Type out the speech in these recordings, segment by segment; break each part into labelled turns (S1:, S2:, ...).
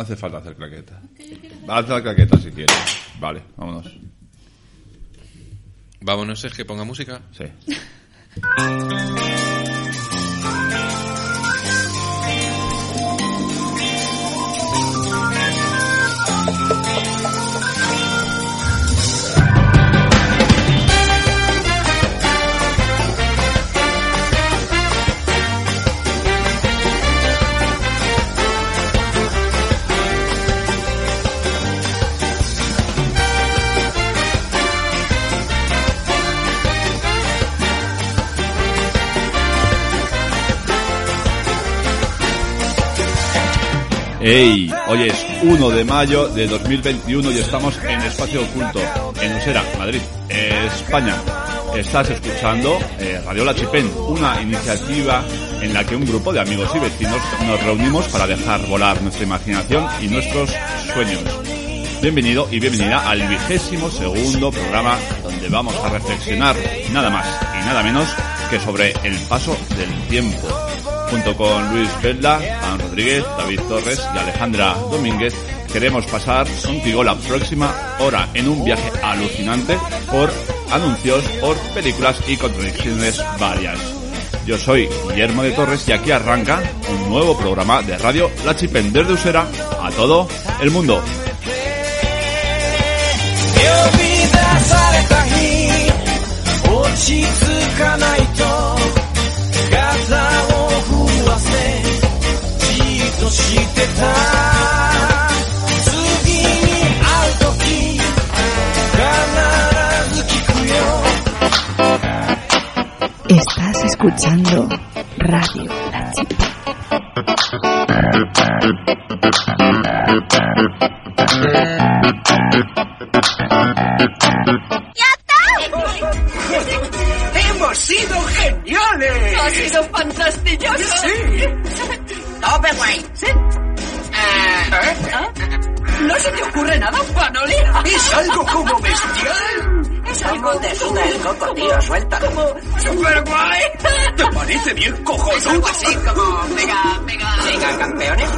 S1: No hace falta hacer claqueta. Haz la claqueta si quieres. Vale, vámonos.
S2: Vámonos, es que ponga música.
S1: Sí. Hey, hoy es 1 de mayo de 2021 y estamos en Espacio Oculto, en Usera, Madrid, España. Estás escuchando eh, Radio La Chipén, una iniciativa en la que un grupo de amigos y vecinos nos reunimos para dejar volar nuestra imaginación y nuestros sueños. Bienvenido y bienvenida al vigésimo segundo programa donde vamos a reflexionar nada más y nada menos que sobre el paso del tiempo junto con Luis Velda, Juan Rodríguez, David Torres y Alejandra Domínguez, queremos pasar contigo la próxima hora en un viaje alucinante por anuncios, por películas y contradicciones varias. Yo soy Guillermo de Torres y aquí arranca un nuevo programa de Radio La Chipen desde Usera a todo el mundo. してた次に会う時必ず聞くよ Estás escuchando Radio La Chipa.
S3: ¡Ya está! ¡Hemos sido geniales!
S4: ¡Ha sido fantástico!
S3: ¡Sí! Overway. ¿Sí?
S4: ¿Eh? ¿No se te ocurre nada, Panoli?
S3: ¿Es algo como bestial?
S4: Es algo
S3: de suda el coco, tío, suelta.
S4: Como super guay.
S3: ¿Te parece bien cojonudo?
S4: Es algo así como mega, mega...
S3: Mega campeones.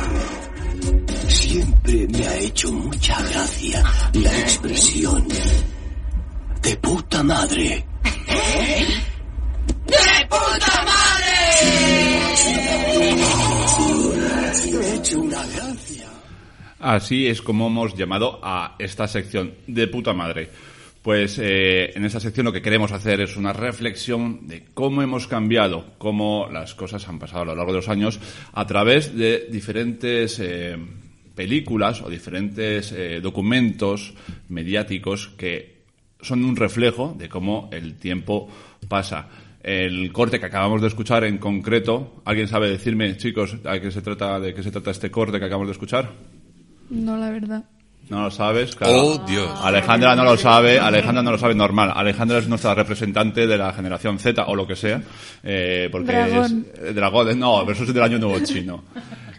S5: Siempre me ha hecho mucha gracia la expresión de puta madre.
S4: ¡De puta madre!
S1: Así es como hemos llamado a esta sección de puta madre. Pues eh, en esta sección lo que queremos hacer es una reflexión de cómo hemos cambiado, cómo las cosas han pasado a lo largo de los años a través de diferentes eh, películas o diferentes eh, documentos mediáticos que son un reflejo de cómo el tiempo pasa el corte que acabamos de escuchar en concreto. ¿Alguien sabe decirme, chicos, a qué se trata, de qué se trata este corte que acabamos de escuchar?
S6: No, la verdad.
S1: No lo sabes, claro.
S2: Oh, Dios.
S1: Alejandra no lo sabe, Alejandra no lo sabe normal. Alejandra es nuestra representante de la generación Z o lo que sea. Eh, porque
S6: Dragón.
S1: es. eh, dragón, no, pero eso es del año nuevo chino.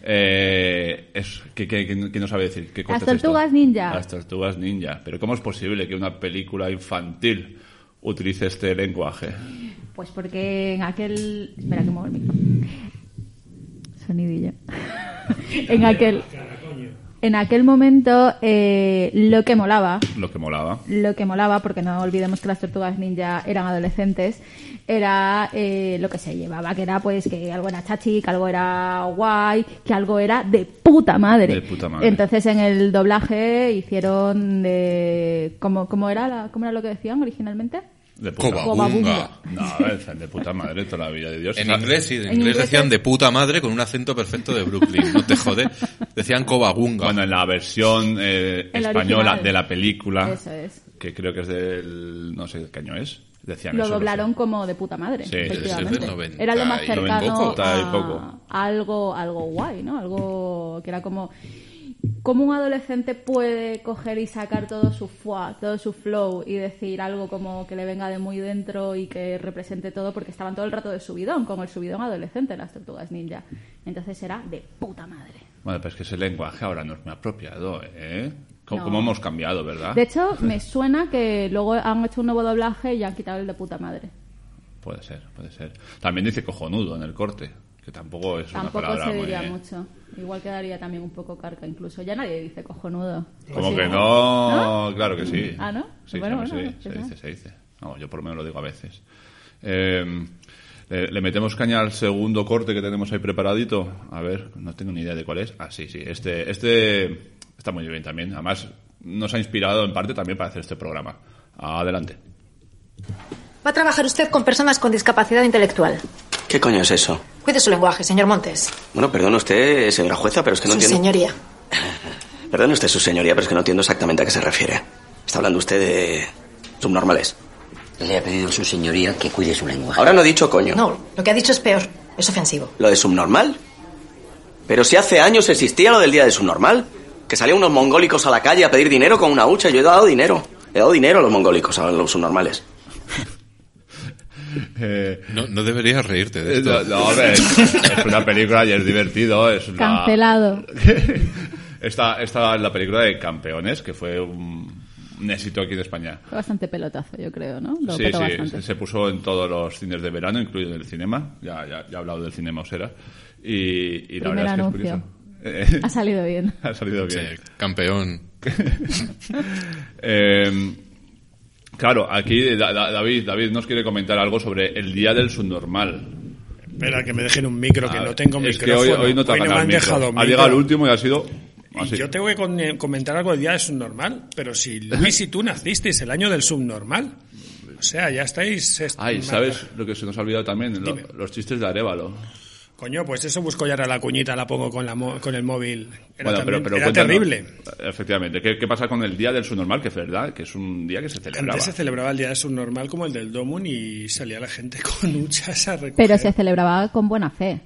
S1: Eh, es, ¿qué, qué, qué- qué no sabe decir? ¿Qué corte
S6: Las
S1: es esto?
S6: tortugas ninja.
S1: Las tortugas ninja. Pero ¿cómo es posible que una película infantil utilice este lenguaje?
S6: Pues porque en aquel... Espera que muevo el micro. Sonidillo. en aquel... En aquel momento eh, lo que molaba,
S1: Lo que molaba.
S6: lo que molaba, porque no olvidemos que las tortugas ninja eran adolescentes, era eh, lo que se llevaba, que era pues que algo era chachi, que algo era guay, que algo era de puta madre.
S1: De puta madre.
S6: Entonces en el doblaje hicieron de... ¿Cómo, cómo, era, la- ¿Cómo era lo que decían originalmente?
S1: De puta
S2: Cobabunga.
S1: No, es de puta madre toda la vida de Dios.
S2: En inglés, sí, en
S6: En
S2: inglés
S6: inglés
S2: decían
S6: es-
S2: de puta madre con un acento perfecto de Brooklyn. No te jode. Decían cobagunga.
S1: Bueno, en la versión eh, española
S6: original.
S1: de la película,
S6: Eso es.
S1: que creo que es del... no sé qué año es, decían
S6: Lo
S1: eso, no
S6: doblaron
S1: sé.
S6: como de puta madre,
S1: Sí,
S6: efectivamente.
S2: es del 90
S6: era lo más cercano a algo, algo guay, ¿no? Algo que era como... ¿Cómo un adolescente puede coger y sacar todo su fuá, todo su flow y decir algo como que le venga de muy dentro y que represente todo? Porque estaban todo el rato de subidón, como el subidón adolescente, las tortugas ninja. Entonces era de puta madre.
S1: Bueno, pero es que ese lenguaje ahora no es muy apropiado, ¿eh? ¿Cómo,
S6: No.
S1: cómo hemos cambiado, verdad?
S6: De hecho, me suena que luego han hecho un nuevo doblaje y han quitado el de puta madre.
S1: Puede ser, puede ser. También dice cojonudo en el corte. Que tampoco es una
S6: Tampoco
S1: palabra
S6: se
S1: muy...
S6: diría mucho. Igual quedaría también un poco carca incluso. Ya nadie dice cojonudo.
S1: Como que no, claro que sí.
S6: Ah, ¿no?
S1: Sí,
S6: Bueno, bueno,
S1: sí, se dice, se dice. No, yo por lo menos lo digo a veces. Eh, le, le metemos caña al segundo corte que tenemos ahí preparadito. A ver, no tengo ni idea de cuál es. Ah, sí, sí. Este, este está muy bien también. Además, nos ha inspirado en parte también para hacer este programa. Adelante.
S7: Va a trabajar usted con personas con discapacidad intelectual.
S3: ¿Qué coño es eso?
S7: Cuide su lenguaje, señor Montes.
S3: Bueno, perdone usted, señora jueza, pero es que no
S7: su
S3: entiendo...
S7: señoría.
S3: Perdone usted, su señoría, pero es que no entiendo exactamente a qué se refiere. Está hablando usted de subnormales.
S8: Le ha pedido su señoría que cuide su lenguaje.
S3: Ahora no he dicho coño.
S7: No, lo que ha dicho es peor. Es ofensivo.
S3: ¿Lo de subnormal? Pero si hace años existía lo del día de subnormal. Que salían unos mongólicos a la calle a pedir dinero con una hucha. Yo he dado dinero. He dado dinero a los mongólicos, a los subnormales.
S1: Eh,
S9: No, no deberías reírte de esto.
S1: no, no, hombre, es, es una película y es divertido. Es una-
S6: Cancelado.
S1: Esta, esta es la película de Campeones, que fue un, un éxito aquí en España.
S6: Fue bastante pelotazo, yo creo, ¿no? Lo
S1: Sí, sí,
S6: bastante.
S1: se, se puso en todos los cines de verano, incluido en el cinema. Ya, ya, ya he hablado del cinema Osera. Y, y la verdad es que es curioso. Eh,
S6: Ha salido bien.
S1: ha salido
S9: Sí,
S1: bien.
S9: campeón.
S1: Eh, claro, aquí Da- Da- David, David nos quiere comentar algo sobre el Día del Subnormal.
S10: Espera, que me dejen un micro, que
S1: A
S10: no tengo
S1: es que hoy, hoy no te ha
S10: me han
S1: micro.
S10: dejado
S1: Ha llegado el último y ha sido... Así.
S10: yo tengo que con- comentar algo del día del subnormal, pero si Luis y tú nacisteis el año del subnormal. O sea, ya estáis... est-
S1: Ay, ¿sabes lo que se nos ha olvidado también? Lo- los chistes de Arevalo.
S10: Coño, pues eso busco ya ahora la cuñita, la pongo con, la mo- con el móvil. Era,
S1: Bueno,
S10: también- era terrible.
S1: Efectivamente. ¿Qué, qué pasa con el Día del Subnormal? Que es verdad, que es un día que se celebraba.
S10: Antes se celebraba el día del subnormal como el del Domun y salía la gente con huchas a recoger.
S6: Pero se celebraba con buena fe.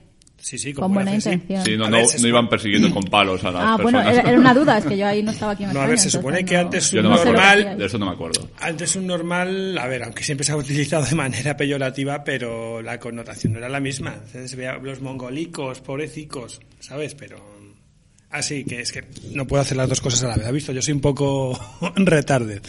S10: Sí, sí,
S6: Con buena
S10: fe, sí.
S6: intención.
S1: Sí, no, no, iban persiguiendo con palos a las
S6: Ah, bueno,
S1: personas.
S6: era, era una duda, es que yo ahí no estaba aquí en
S10: No, a ver, se supone que antes
S1: no
S10: un normal
S1: De eso no me acuerdo.
S10: Antes un normal, a ver, aunque siempre se ha utilizado de manera peyorativa, pero la connotación no era la misma. Entonces veía los mongolicos, pobrecicos, ¿sabes? Pero así que es que no puedo hacer las dos cosas a la vez. ¿Ha visto? Yo soy un poco retarded.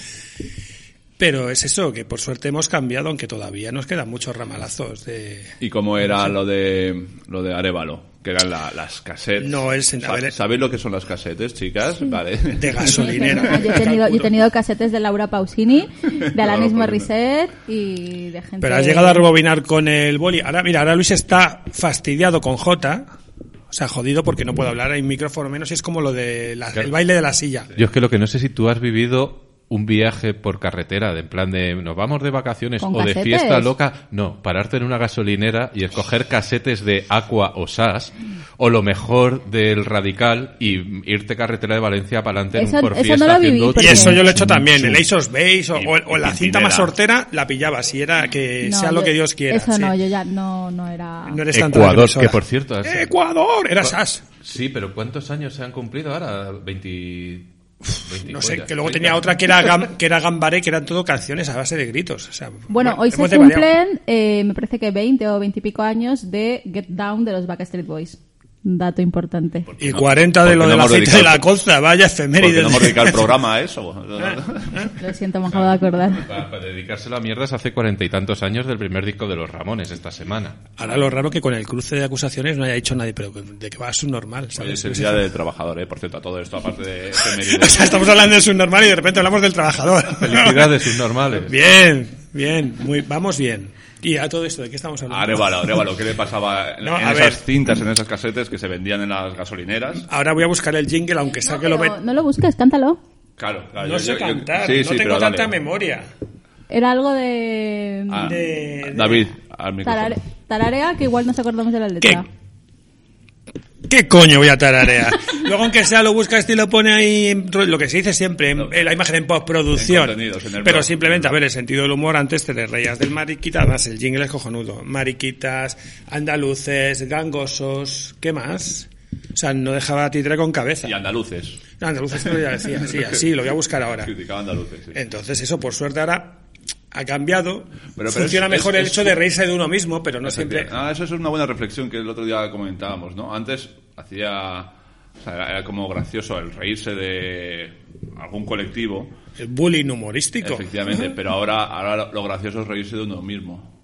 S10: Pero es eso, que por suerte hemos cambiado, aunque todavía nos quedan muchos ramalazos de...
S1: ¿Y cómo era lo de lo de Arevalo? Que eran la- las cassettes.
S10: No, el sen- ver,
S1: ¿Sabéis lo que son las casetes, chicas? Vale.
S10: de gasolinera.
S6: Yo he tenido, yo he tenido casetes de Laura Pausini, de Alanis
S1: Laura
S6: Morissette y de gente...
S10: Pero has llegado a rebobinar con el boli. Ahora, mira, ahora Luis está fastidiado con J. O sea, jodido porque no puedo hablar. Hay un micrófono menos y es como lo de la- el baile de la silla.
S2: Yo es que lo que no sé si tú has vivido un viaje por carretera, de en plan de nos vamos de vacaciones
S6: ¿Con
S2: o de fiesta loca. No, pararte en una gasolinera y escoger casetes de Aqua o SAS, o lo mejor del Radical y irte carretera de Valencia para adelante en
S6: Eso-
S2: un por
S6: eso
S2: fiesta
S6: no lo viví,
S2: haciendo
S10: Y eso yo lo he hecho también. El Ace of Base o, o- la cinta más sortera la pillaba. Si era que
S6: No,
S10: sea lo
S6: yo-
S10: que Dios quiera.
S6: Eso
S10: sí.
S6: no, yo ya no, no era...
S10: No eres tan
S2: Ecuador, que por cierto... has-
S10: ¡Ecuador! Era SAS.
S2: Sí, pero ¿cuántos años se han cumplido ahora? 20... 20
S10: No sé, que luego
S2: 30.
S10: tenía otra que era, Gam- que era Gambaré, que eran todo canciones a base de gritos. O sea,
S6: Bueno, hoy se cumplen, eh, me parece que 20 o 20 y pico años de Get Down de los Backstreet Boys. Dato importante.
S10: Y 40 de lo
S1: no
S10: del
S1: hemos
S10: aceite de la colza, vaya efeméride.
S1: no hemos dedicado el programa a eso.
S6: Lo siento, me acabo de acordar.
S2: Para, para dedicarse a la mierda hace cuarenta y tantos años del primer disco de los Ramones esta semana.
S10: Ahora lo raro que con el cruce de acusaciones no haya dicho nadie, pero de que va a su normal,
S1: Oye,
S10: ¿sabes?
S1: es el día del trabajador, ¿eh? Por cierto, a todo esto, aparte de efemérides.
S10: O sea, estamos hablando de su normal y de repente hablamos del trabajador.
S2: Felicidades, subnormales.
S10: Bien, bien, muy, vamos bien. Y a todo esto, ¿de qué estamos hablando?
S1: Arevalo, Arevalo, ¿qué le pasaba en,
S10: No,
S1: en
S10: a
S1: esas
S10: ver.
S1: cintas, en esas casetes que se vendían en las gasolineras?
S10: Ahora voy a buscar el jingle, aunque sea que lo met-
S6: no lo busques, cántalo.
S1: Claro, claro.
S10: No
S1: yo-
S10: sé
S1: yo- yo-
S10: cantar,
S1: sí,
S10: no
S1: sí,
S10: tengo tanta
S1: dale.
S10: memoria.
S6: Era algo de...
S1: Ah,
S10: de- de-
S1: David, al micrófono.
S6: tarare- tararea que igual nos acordamos de la letra.
S10: ¿Qué coño voy a tararear? Luego, aunque sea, lo busca este y lo pone ahí, en lo que se dice siempre, en, en la imagen en postproducción.
S1: En contenidos, en el
S10: Pero
S1: blog.
S10: simplemente, a ver, el sentido del humor, antes te le reías del mariquita, además el jingle es cojonudo. Mariquitas, andaluces, gangosos, ¿qué más? O sea, no dejaba a Titre con cabeza.
S1: Y andaluces.
S10: Andaluces lo ya decía, sí, así, lo voy a buscar ahora.
S1: Criticaba andaluces, sí.
S10: Entonces, eso, por suerte, ahora ha cambiado.
S1: pero
S10: Funciona
S1: es-
S10: mejor
S1: es-
S10: el hecho de reírse de uno mismo, pero no siempre.
S1: Ah, eso es una buena reflexión que el otro día comentábamos, ¿no? Antes hacía... O sea, era, era como gracioso el reírse de algún colectivo,
S10: El bullying humorístico.
S1: efectivamente, pero ahora, ahora lo- gracioso es reírse de uno mismo.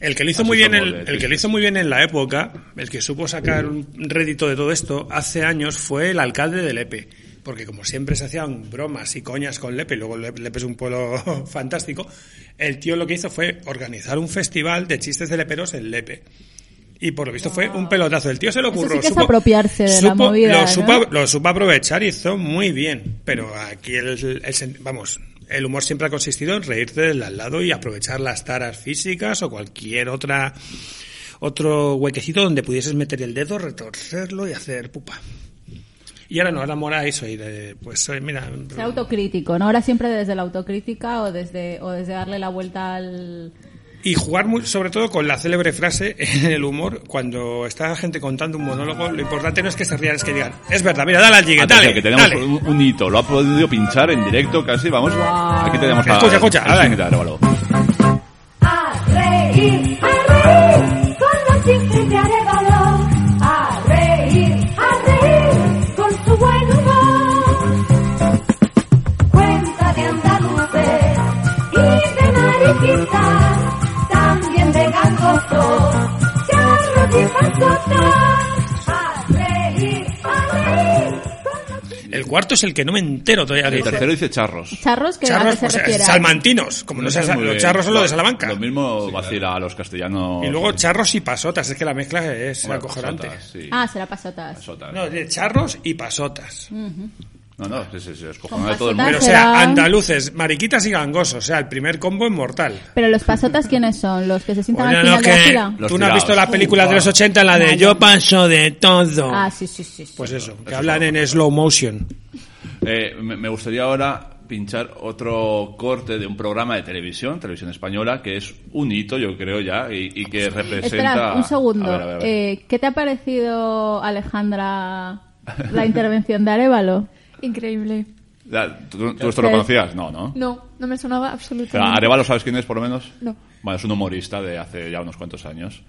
S10: El que lo hizo
S1: Así
S10: muy bien, el que lo hizo muy bien en la época, el que supo sacar un rédito de todo esto hace años fue el alcalde de Lepe. Porque como siempre se hacían bromas y coñas con Lepe, y luego Lepe es un pueblo fantástico, el tío lo que hizo fue organizar un festival de chistes de leperos en Lepe. Y por lo visto fue un pelotazo. El tío se lo ocurrió.
S6: sí que es apropiarse de la movida,
S10: lo,
S6: ¿no?
S10: supo, lo supo aprovechar y hizo muy bien. Pero aquí el, el vamos, el humor siempre ha consistido en reírte del al lado y aprovechar las taras físicas o cualquier otra otro huequecito donde pudieses meter el dedo, retorcerlo y hacer pupa. Y ahora no, ahora mola eso y de, pues eh, mira,
S6: Ser autocrítico, ¿no? Ahora siempre desde la autocrítica o desde, o desde darle la vuelta al...
S10: Y jugar muy- sobre todo con la célebre frase en el humor, cuando está la gente contando un monólogo, lo importante no es que se rían, es que digan, es verdad, mira, dale al jigue,
S1: Atención,
S10: dale,
S1: que tenemos
S10: dale.
S1: un, un hito, lo ha podido pinchar en directo casi, vamos. Aquí tenemos a,
S10: Escucha, escucha, a ver.
S11: A reír, a reír con los chistes de Arevalo.
S10: Cuarto es el que no me entero todavía.
S1: El tercero dice charros.
S6: Charros que
S10: Charros,
S6: se
S10: o sea, salmantinos, como no sea, los
S1: bien.
S10: charros son los de Salamanca.
S1: Lo mismo vacila a los castellanos.
S10: Y luego charros y pasotas, es que la mezcla es acojonante.
S1: pasotas, sí.
S6: Ah, será pasotas.
S1: Pasotas.
S10: No, de charros y pasotas.
S6: Ujú.
S1: No, no, es
S6: Con
S1: cojonado de todo el mundo.
S10: Pero o sea, andaluces, mariquitas y gangosos, o sea, el primer combo es mortal.
S6: Pero los pasotas, ¿quiénes son? ¿Los que se sientan
S10: Oye,
S6: al
S10: no,
S6: final de la
S10: que
S6: fila?
S1: Los
S10: tú no has visto la película de los 80, la de. Yo paso de todo.
S6: Ah, sí, sí, sí. sí.
S10: Pues eso, que hablan en slow motion.
S1: Eh, me me gustaría ahora pinchar otro corte de un programa de televisión, televisión española, que es un hito, yo creo ya, y, y que representa...
S6: Espera, un segundo.
S1: A ver, a ver, a ver.
S6: Eh, ¿Qué te ha parecido, Alejandra, la intervención de Arevalo?
S12: Increíble.
S1: ¿Tú, tú esto lo conocías? No, ¿no?
S12: No, no me sonaba
S1: Pero
S12: absolutamente.
S1: Arevalo, ¿sabes quién es, por lo menos?
S12: No.
S1: Bueno, es un humorista de hace ya unos cuantos años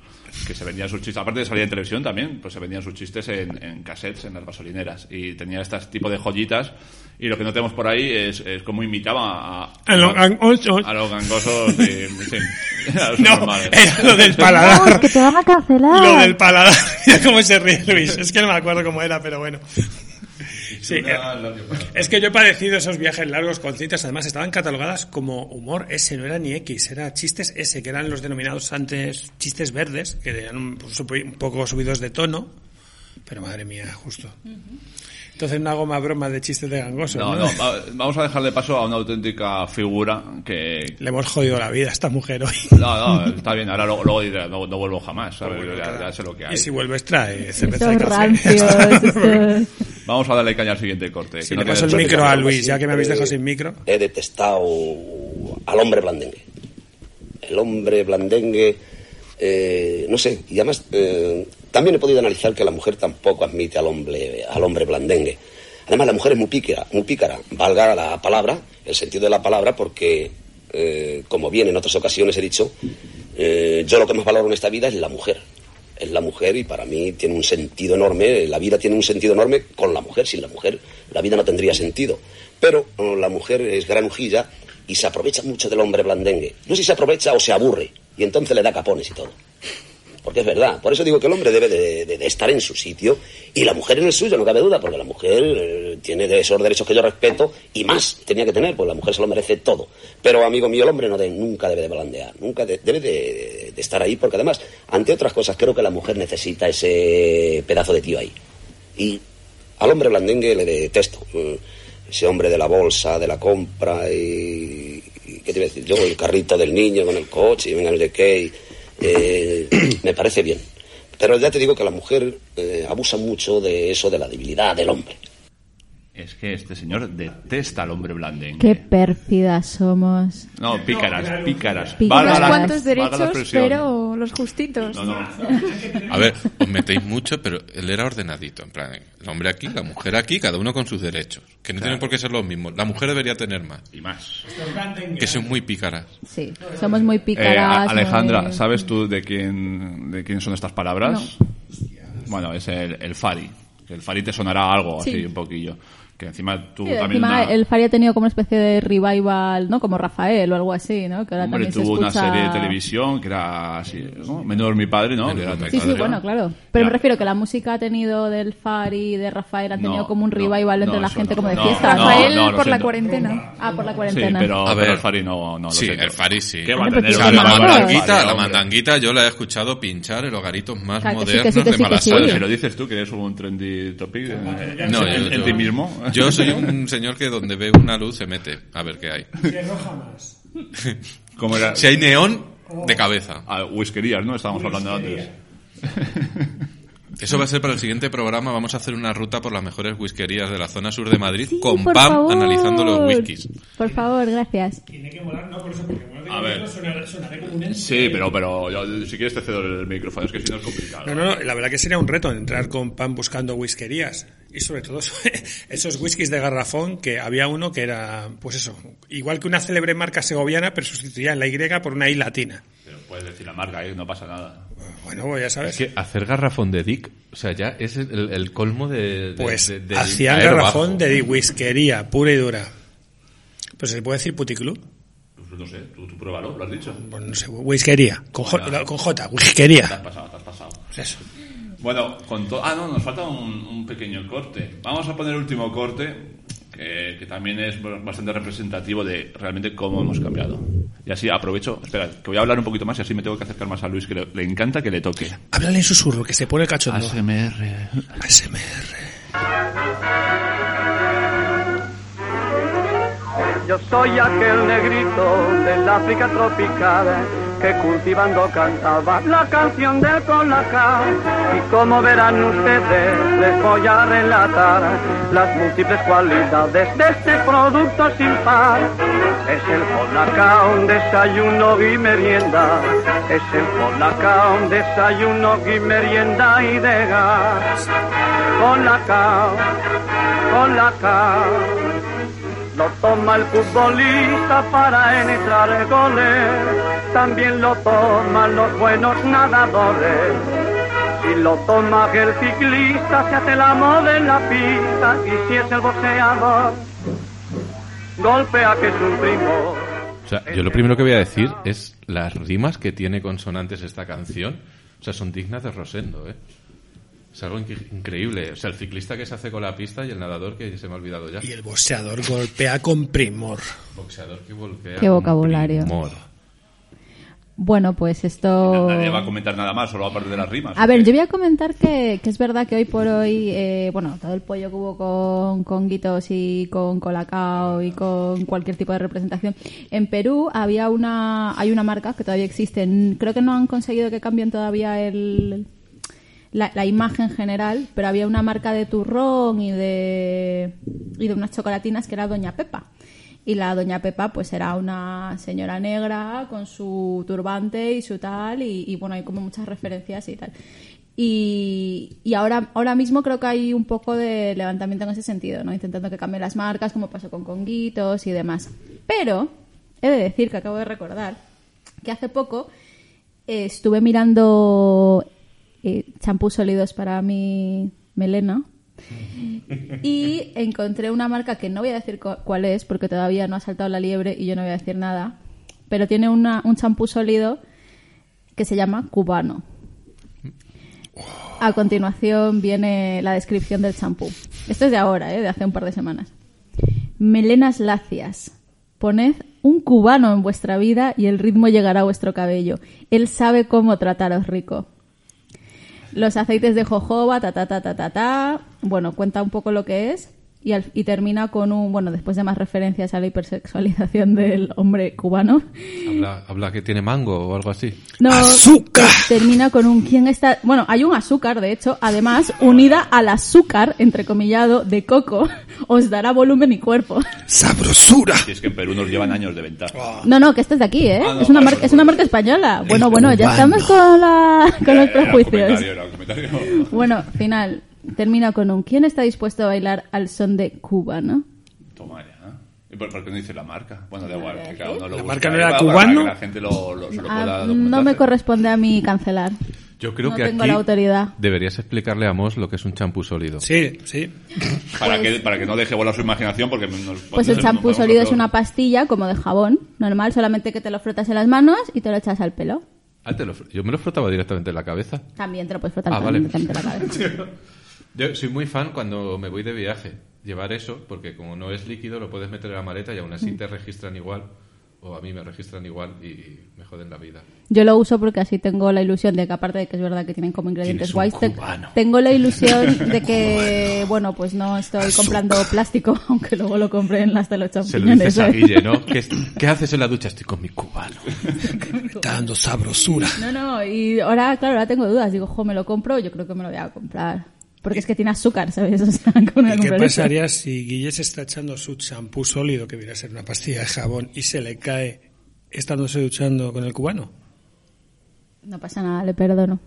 S1: que se vendían sus chistes, aparte de salir en televisión también, pues se vendían sus chistes en, en cassettes, en las gasolineras y tenía este tipo de joyitas y lo que no tenemos por ahí es, es cómo imitaba a,
S10: A los gangosos.
S1: a los gangosos y, sí, a los
S10: No, era lo del paladar.
S6: te van a cancelar.
S10: Lo del paladar. Mira cómo se ríe Luis. Es que no me acuerdo cómo era, pero bueno. Sí, eh, es que yo he padecido esos viajes largos con cintas, además estaban catalogadas como humor S, no era ni X, era chistes S, que eran los denominados antes chistes verdes, que eran un, un poco subidos de tono, pero madre mía, justo. Entonces no hago más bromas de chistes de gangosos.
S1: No,
S10: ¿no?
S1: no, va- vamos a dejarle paso a una auténtica figura que...
S10: Le hemos jodido la vida a esta mujer hoy.
S1: No, no, está bien, ahora luego, luego dirá, no, no vuelvo jamás, ¿sabes? ya, ya sé lo que hay.
S10: Y si vuelves trae cerveza y café.
S6: rancios,
S1: Vamos a darle caña al siguiente corte.
S10: Si
S1: que
S10: le
S1: no
S10: paso el micro a Luis, ya que me habéis dejado sin micro.
S5: He detestado al hombre blandengue. El hombre blandengue, eh, no sé, y además eh, también he podido analizar que la mujer tampoco admite al hombre, al hombre blandengue. Además, la mujer es muy pícara, muy pícara, valga la palabra, el sentido de la palabra, porque, eh, como bien en otras ocasiones he dicho, eh, yo lo que más valoro en esta vida es la mujer. Es la mujer y para mí tiene un sentido enorme, la vida tiene un sentido enorme con la mujer. Sin la mujer la vida no tendría sentido. Pero eh, la mujer es granujilla y se aprovecha mucho del hombre blandengue. No sé si se aprovecha o se aburre y entonces le da capones y todo. Porque es verdad. Por eso digo que el hombre debe de, estar en su sitio y la mujer en el suyo, no cabe duda, porque la mujer eh, tiene esos derechos que yo respeto y más tenía que tener, porque la mujer se lo merece todo. Pero, amigo mío, el hombre no de- nunca debe de blandear, nunca de- debe de, estar ahí, porque además, ante otras cosas, creo que la mujer necesita ese pedazo de tío ahí. Y al hombre blandengue le detesto. eh, Ese hombre de la bolsa, de la compra y... ¿Qué te iba a decir? Yo, el carrito del niño con el coche y venga no sé qué. Eh, me parece bien. Pero ya te digo que la mujer eh, abusa mucho de eso, de la debilidad del hombre.
S1: Es que este señor detesta al hombre blandengue.
S6: Qué pérfidas somos.
S1: No, pícaras, pícaras.
S6: Pícaras.
S12: Unos
S1: la-
S12: cuantos derechos, pero los justitos.
S1: No, no.
S2: A ver, os metéis mucho, pero él era ordenadito. En plan, el hombre aquí, la mujer aquí, cada uno con sus derechos. Que no tienen por qué ser los mismos. La mujer debería tener más.
S1: Y más.
S2: Que son muy pícaras.
S6: Sí, somos muy
S1: Eh,
S6: pícaras.
S1: Alejandra,
S6: muy-
S1: ¿sabes tú de quién, de quién son estas palabras? Bueno, es el, el Fari. El Fari te sonará algo
S12: Sí.
S1: así, un poquillo. Que encima tú
S6: Sí,
S1: también...
S6: encima
S1: una-
S6: el Fari ha tenido como una especie de revival, ¿no? Como Rafael o algo así, ¿no? Que ahora
S1: Hombre,
S6: también se
S1: tuvo una
S6: escucha...
S1: serie de televisión que era así, ¿no? Menor mi padre, ¿no? Que era
S6: Sí, sí, bueno, claro. Pero me refiero que la música ha tenido del Fari, de Rafael, ha tenido
S1: No,
S6: como un revival entre
S1: no,
S6: la gente
S1: no,
S6: como de
S1: no,
S6: fiesta.
S1: no,
S12: Rafael
S1: no,
S12: por la
S1: siento.
S12: cuarentena.
S6: Ah, por la
S1: Sí,
S6: cuarentena.
S1: pero,
S2: A
S1: pero
S2: ver.
S1: el Fari no, no lo
S2: Sí,
S1: siento.
S2: el Fari sí.
S1: ¿Qué va a
S6: Hombre,
S1: tener
S6: pero
S2: O sea, la mandanguita, la mandanguita yo la he escuchado pinchar en los garitos más
S6: sí,
S2: modernos
S6: sí,
S2: de
S6: sí, sí.
S2: Malasaña.
S1: Si lo dices tú, que eres un trendy topic eh,
S2: No,
S1: ti mismo.
S2: Yo soy un señor que donde ve una luz se mete a ver qué hay.
S1: ¿Cómo era?
S2: Si hay neón, de cabeza.
S1: Ah, whiskerías, ¿no? Estábamos hablando antes.
S2: Eso va a ser para el siguiente programa. Vamos a hacer una ruta por las mejores whiskerías de la zona sur de Madrid con
S6: por
S2: Pam
S6: favor.
S2: analizando los whiskies.
S6: Por favor, gracias.
S1: A ver. Sí, pero, pero yo, si quieres te cedo el micrófono, es que si no es complicado.
S13: No, no, no, la verdad que sería un reto entrar con pan buscando whiskerías. Y sobre todo esos whiskies de garrafón que había uno que era, pues eso, igual que una célebre marca segoviana, pero sustituía la Y por una I latina.
S1: Pero puedes decir la marca, ¿eh? No pasa nada.
S13: Bueno, pues ya sabes.
S14: Es que hacer garrafón de Dick, o sea, ya es el, el colmo de. de-
S13: Pues
S14: de-
S13: hacían garrafón
S14: bajo.
S13: de whiskería, pura y dura. Pues se puede decir puticlub.
S1: Pues no sé, tú, tú pruébalo, lo has dicho.
S13: Pues no sé, whiskería, con, J,
S1: Bueno.
S13: con J,
S1: Te
S13: whiskería.
S1: has pasado, te has pasado.
S13: Pues eso.
S1: Bueno, con to- ah, no, nos falta un, un pequeño corte. Vamos a poner el último corte, que, que también es bastante representativo de realmente cómo hemos cambiado. Y así aprovecho, espera, que voy a hablar un poquito más y así me tengo que acercar más a Luis, que le, le encanta que le toque.
S13: Háblale en susurro, que se pone cachondo.
S1: ASMR.
S13: ASMR.
S15: Yo soy aquel negrito del África tropical que cultivando cantaba la canción del colacao. Y como verán ustedes, les voy a relatar las múltiples cualidades de este producto sin par. Es el colacao, un desayuno y merienda. Es el colacao, un desayuno y merienda y de gas. Colacao, colacao. Lo toma el futbolista para entrar goles, también lo toman los buenos nadadores. Si lo toma el ciclista, se hace el amor en la pista, y si es el boxeador, golpea que primo.
S14: O sea, yo lo primero que voy a decir es las rimas que tiene consonantes esta canción. O sea, son dignas de Rosendo, ¿eh? Es algo increíble. O sea, el ciclista que se hace con la pista y el nadador que se me ha olvidado ya.
S13: Y el boxeador golpea con primor.
S14: boxeador que volquea.
S6: Qué
S14: con
S6: vocabulario.
S14: primor.
S6: Bueno, pues esto...
S1: Nadie va a comentar nada más, solo aparte de las rimas.
S6: A ver, yo voy a comentar que, que es verdad que hoy por hoy, eh, bueno, todo el pollo que hubo con, con guitos y con colacao y con cualquier tipo de representación. En Perú había una, hay una marca que todavía existe. Creo que no han conseguido que cambien todavía el, la, imagen general, pero había una marca de turrón y de, y de unas chocolatinas que era Doña Pepa. Y la doña Pepa, pues era una señora negra con su turbante y su tal, y, bueno, hay como muchas referencias y tal. Y, y ahora, ahora mismo creo que hay un poco de levantamiento en ese sentido, ¿no? Intentando que cambien las marcas, como pasó con Conguitos y demás. Pero, he de decir que acabo de recordar que hace poco eh, estuve mirando champús sólidos para mi melena y encontré una marca que no voy a decir cu- cuál es porque todavía no ha saltado la liebre y yo no voy a decir nada, pero tiene un champú sólido que se llama Cubano. A continuación viene la descripción del champú. Esto es de ahora, ¿eh? de hace un par de semanas. Melenas lacias. Poned un cubano en vuestra vida y el ritmo llegará a vuestro cabello. Él sabe cómo trataros rico. Los aceites de jojoba, ta ta ta ta ta ta. Bueno, cuenta un poco lo que es y, al- y termina con un, bueno, después de más referencias a la hipersexualización del hombre cubano,
S14: Habla, habla que tiene mango o algo así.
S6: no, te- Termina con un quién está. Bueno, hay un azúcar, de hecho, además, unida al azúcar, entrecomillado, de coco, os dará volumen y cuerpo.
S13: ¡Sabrosura!
S1: Si es que en Perú nos llevan años de ventaja.
S6: No, no, que este es de aquí, ¿eh?
S1: Ah, no,
S6: es, una marca, es una marca española. Bueno, bueno, ya estamos con, la, con los prejuicios.
S1: comentario, comentario.
S6: Bueno, final. Termina con un ¿quién está dispuesto a bailar al son de Cuba, no?
S1: Toma ya. ¿Y por, por qué no dice la marca? Bueno, da igual, que cada uno lo
S13: ¿La marca no era cubano?
S1: que la gente lo, lo- se lo
S6: Ah,
S1: pueda
S6: no me corresponde a mí cancelar.
S2: Yo creo
S6: No
S2: que
S6: tengo
S2: aquí
S6: la autoridad.
S2: deberías explicarle a Moss lo que es un champú sólido.
S10: Sí, sí.
S1: Para, que, para que no deje volar su imaginación, porque nos
S6: Pues el champú sólido es una pastilla como de jabón, normal, solamente que te lo frotas en las manos y te lo echas al pelo.
S2: Ah, te lo fr- yo me lo frotaba directamente en la cabeza.
S6: También te lo puedes frotar
S2: Ah, vale.
S6: directamente en la cabeza.
S2: Yo soy muy fan cuando me voy de viaje. Llevar eso, porque como no es líquido, lo puedes meter en la maleta y aún así
S6: Mm.
S2: te registran igual. O a mí me registran igual y me joden la vida.
S6: Yo lo uso porque así tengo la ilusión de que, aparte de que es verdad que tienen como ingredientes guays, tengo la ilusión de que, bueno, pues no estoy comprando plástico, aunque luego lo compré en las de los
S2: Se lo
S6: champiñones.
S2: dices a
S6: ¿sabes?
S2: Guille, ¿no? ¿Qué, qué haces en la ducha? Estoy con mi cubano.
S10: Está dando sabrosura.
S6: No, no, y ahora, claro, ahora tengo dudas. Digo, jo, ¿me lo compro? Yo creo que me lo voy a comprar. Porque es que tiene azúcar, ¿sabes? O sea, ¿cómo no voy a
S10: ¿Y qué pasaría si Guille se está echando su champú sólido, que viene a ser una pastilla de jabón, y se le cae estándose duchando con el cubano?
S6: No pasa nada, le perdono.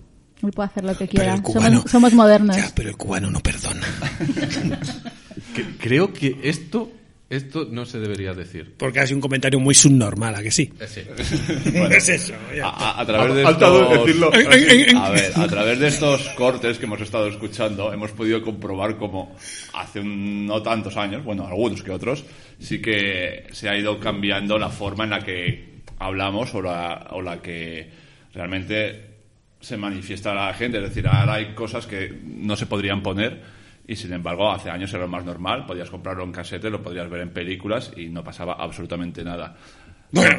S6: Él puede hacer lo que
S10: Pero
S6: quiera.
S10: el cubano-
S6: Somos, somos modernos.
S10: Ya, pero el cubano no perdona.
S2: Creo que esto, esto no se debería decir.
S10: Porque ha sido un comentario muy subnormal, ¿a que sí?
S1: Bueno,
S10: es eso. ya.
S1: A, a- a través de estos,
S10: decirlo.
S1: a ver, a través de estos cortes que hemos estado escuchando, hemos podido comprobar cómo hace un- no tantos años, bueno, algunos que otros, sí que se ha ido cambiando la forma en la que hablamos o la, o la que realmente se manifiesta la gente. Es decir, ahora hay cosas que no se podrían poner y sin embargo hace años era lo más normal. Podías comprarlo en casete, lo podías ver en películas y no pasaba absolutamente nada.
S10: Bueno.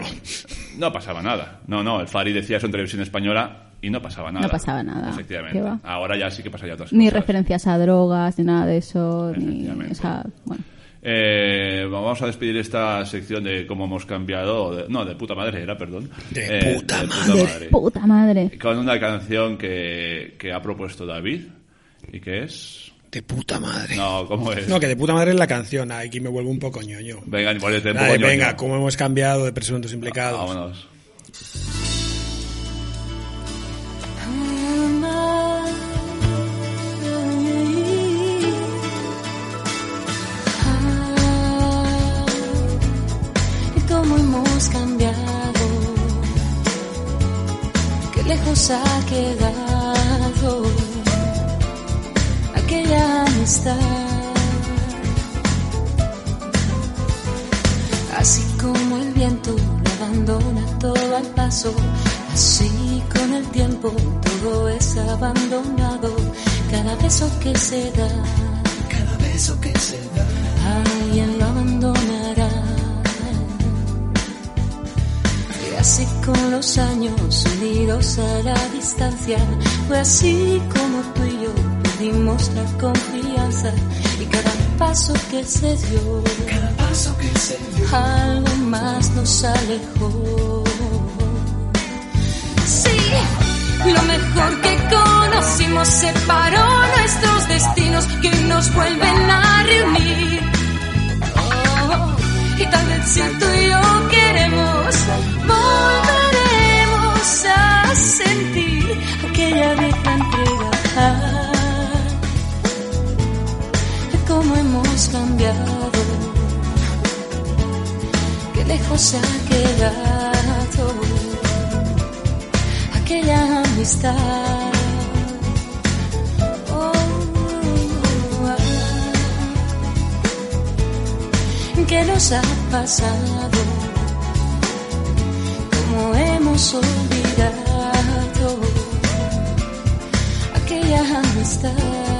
S1: No pasaba nada. No, no, el Fari decía eso en televisión española y no pasaba nada.
S6: No pasaba nada.
S1: Efectivamente.
S6: ¿Qué va?
S1: Ahora ya sí que pasaría otras
S6: Ni
S1: cosas.
S6: referencias a drogas, ni nada de eso. Ni, o sea, bueno.
S1: Eh, vamos a despedir esta sección de cómo hemos cambiado. de- no, de puta madre era, perdón.
S10: De
S1: Eh,
S10: puta
S6: De puta madre.
S1: Con una canción que, que ha propuesto David y que es.
S10: De puta madre.
S1: No, ¿cómo es?
S10: No, que de puta madre es la canción. Aquí me vuelvo un poco ñoño.
S1: Venga, un poco ñoño.
S10: venga, cómo hemos cambiado de presuntos implicados.
S1: Vámonos.
S11: y cómo hemos cambiado, qué lejos ha quedado Así como el viento le abandona todo al paso, así con el tiempo todo es abandonado, cada beso que se da, cada beso que se da, alguien lo abandonará. Y así con los años unidos a la distancia, fue así como tú y yo perdimos la confianza y cada paso que se dio, cada paso que se dio, algo más nos alejó. Sí, lo mejor que conocimos separó nuestros destinos que nos vuelven a reunir. Oh, y tal vez si tú y yo lejos ha quedado aquella amistad. Oh. ¿Qué nos ha pasado? ¿Cómo hemos olvidado aquella amistad?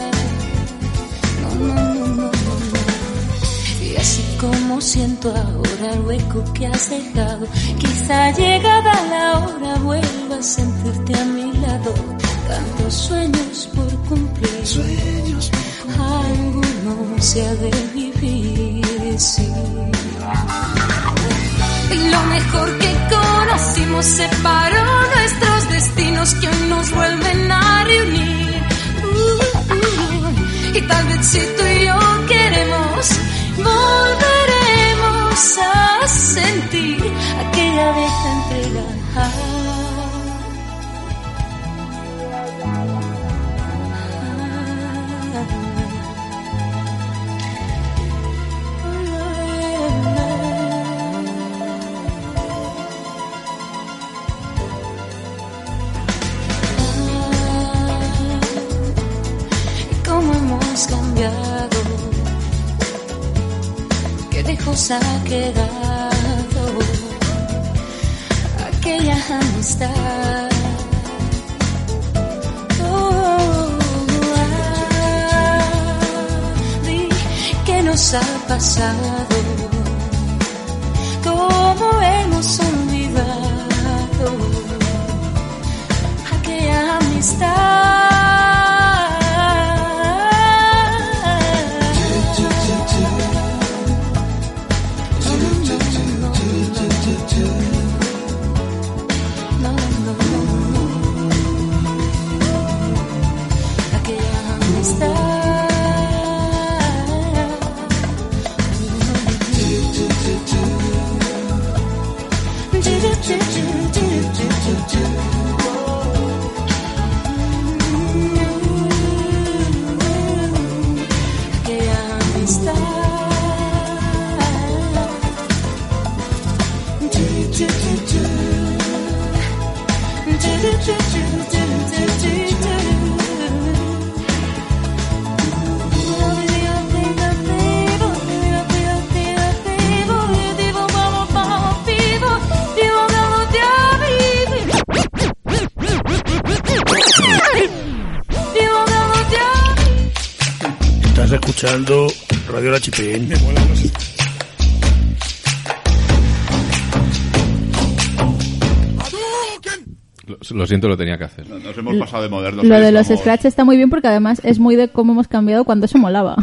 S11: Como siento ahora el hueco que has dejado, quizá llegada la hora vuelva a sentirte a mi lado. Tantos sueños por cumplir, sueños alguno se ha de vivir, sí. Y lo mejor que conocimos separó nuestros destinos que hoy nos vuelven a reunir. Uh, uh. Y tal vez si tú y yo queremos, volveremos a sentir aquella vieja entrega. Ha quedado aquella amistad. Oh, ah, di ¿Qué nos ha pasado? ¿Cómo hemos olvidado aquella Aquella
S10: escuchando Radio La Chipén.
S14: Lo, lo siento, lo tenía que hacer.
S1: Nos hemos pasado de modernos.
S6: Lo de los
S1: Estamos-
S6: scratch está muy bien porque además es muy de cómo hemos cambiado cuando eso molaba.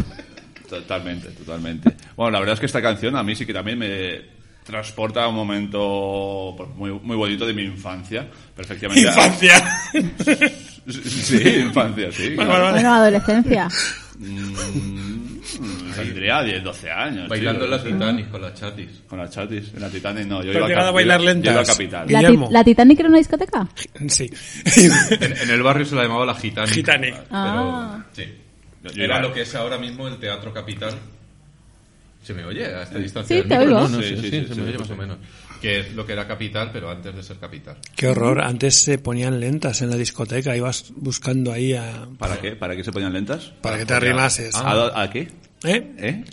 S1: Totalmente, totalmente. Bueno, la verdad es que esta canción a mí sí que también me transporta a un momento pues, muy, muy bonito de mi infancia. Perfectamente.
S13: Infancia.
S1: Sí, infancia, sí.
S13: Bueno,
S1: claro.
S6: Bueno, adolescencia.
S1: Mm, tendría 10, 12 años.
S14: Bailando en la. Titanic con la chatis.
S1: Con la chatis. En la Titanic no. Yo
S13: ¿Tú has
S1: iba a,
S13: llegado
S1: Cap-
S13: a bailar
S1: iba- yo iba a
S13: lentas?
S1: Capital.
S6: ¿La,
S13: Guillermo.
S6: Ti- ¿La Titanic era una discoteca?
S13: Sí.
S14: En, en el barrio se la llamaba la Gitanic.
S13: Gitanic.
S6: Ah.
S14: Pero, sí.
S1: Yo
S14: Era lo que es ahora mismo el Teatro Capital. ¿Se me oye a esta distancia?
S6: Sí,
S14: del
S6: te
S14: micro?
S6: oigo.
S14: No, no,
S1: Sí,
S14: sí,
S1: sí,
S14: sí,
S1: sí,
S14: se me oye más o menos. Que es lo que era Capital, pero antes de ser Capital.
S10: Qué horror. Antes se ponían lentas en la discoteca. Ibas buscando ahí a...
S1: ¿Para qué? ¿Para qué se ponían lentas?
S10: Para que te arrimases.
S1: ¿A, a qué?
S10: ¿Eh?
S1: ¿Eh?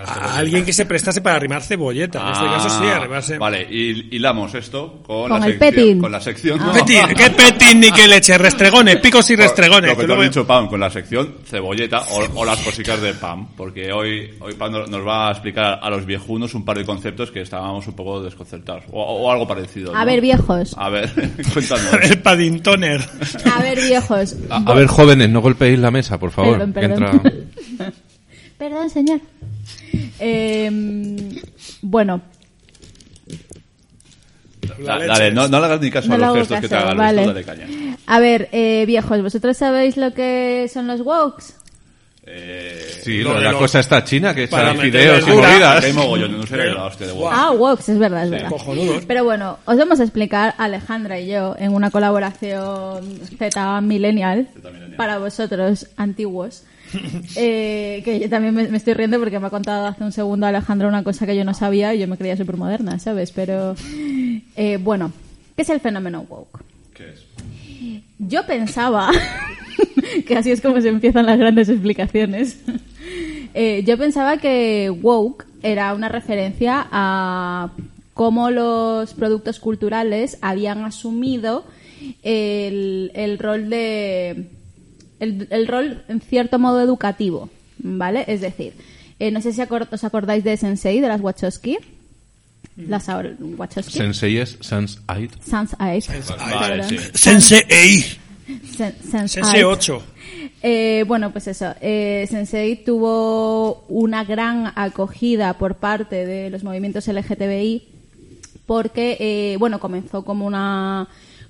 S10: A alguien que se prestase para arrimar cebolleta. En este caso sí,
S1: Ah,
S10: arrimarse...
S1: Vale, y hilamos esto con,
S6: Con
S1: la
S6: el
S1: sección.
S6: petín.
S1: Con la sección.
S6: Ah.
S10: Petín, ¿qué petín ni qué leche? Restregones, picos y restregones.
S1: Lo que
S10: Tú
S1: tú has
S10: luego-
S1: dicho, Pam, con la sección cebolleta o, o las cositas de Pam, porque hoy, hoy Pam nos va a explicar a los viejunos un par de conceptos que estábamos un poco desconcertados, o, o algo parecido.
S6: A
S1: ¿no?
S6: ver, viejos.
S1: A ver, cuéntanos.
S10: El Paddingtoner.
S6: A ver, viejos.
S14: A, a ver, jóvenes, no golpeéis la mesa, por favor.
S6: Perdón,
S14: que
S6: perdón.
S14: entra-
S6: Perdón, señor. Eh, bueno,
S1: Da- dale, no, no le hagas ni caso
S6: No
S1: a los gestos que te
S6: caso,
S1: hagan,
S6: vale.
S1: dale caña.
S6: a ver, eh, viejos, ¿vosotros sabéis lo que son los wokes?
S1: Eh,
S14: Sí,
S10: Lo
S14: lo de la
S10: los-
S14: cosa esta china que
S10: meter
S14: fideos y movidas.
S1: Hay mogollón, no sé la hostia de huevo.
S6: Ah, woks, es verdad, es verdad. Pero bueno, os vamos a explicar, Alejandra y yo, en una colaboración Z Millennial, para vosotros antiguos, eh, que yo también me, me estoy riendo porque me ha contado hace un segundo Alejandra una cosa que yo no sabía y yo me creía súper moderna, ¿sabes? Pero, eh, bueno, ¿qué es el fenómeno woke?
S1: ¿Qué es?
S6: Yo pensaba, que así es como se empiezan las grandes explicaciones, Eh, yo pensaba que woke era una referencia a cómo los productos culturales habían asumido el, el rol de... El, el rol en cierto modo educativo, ¿vale? Es decir, eh, no sé si acor- os acordáis de Sensei, de las Wachowski. Las ahora- Wachowski.
S14: Sensei es Sans-Ait.
S6: Sans-Ait.
S1: Vale, sí.
S10: Sense Ei.
S6: Sen- Sense
S10: Sense
S6: Eight.
S10: 8.
S6: Eh, bueno, pues eso. Eh, Sensei tuvo una gran acogida por parte de los movimientos LGTBI porque, eh, bueno, comenzó como una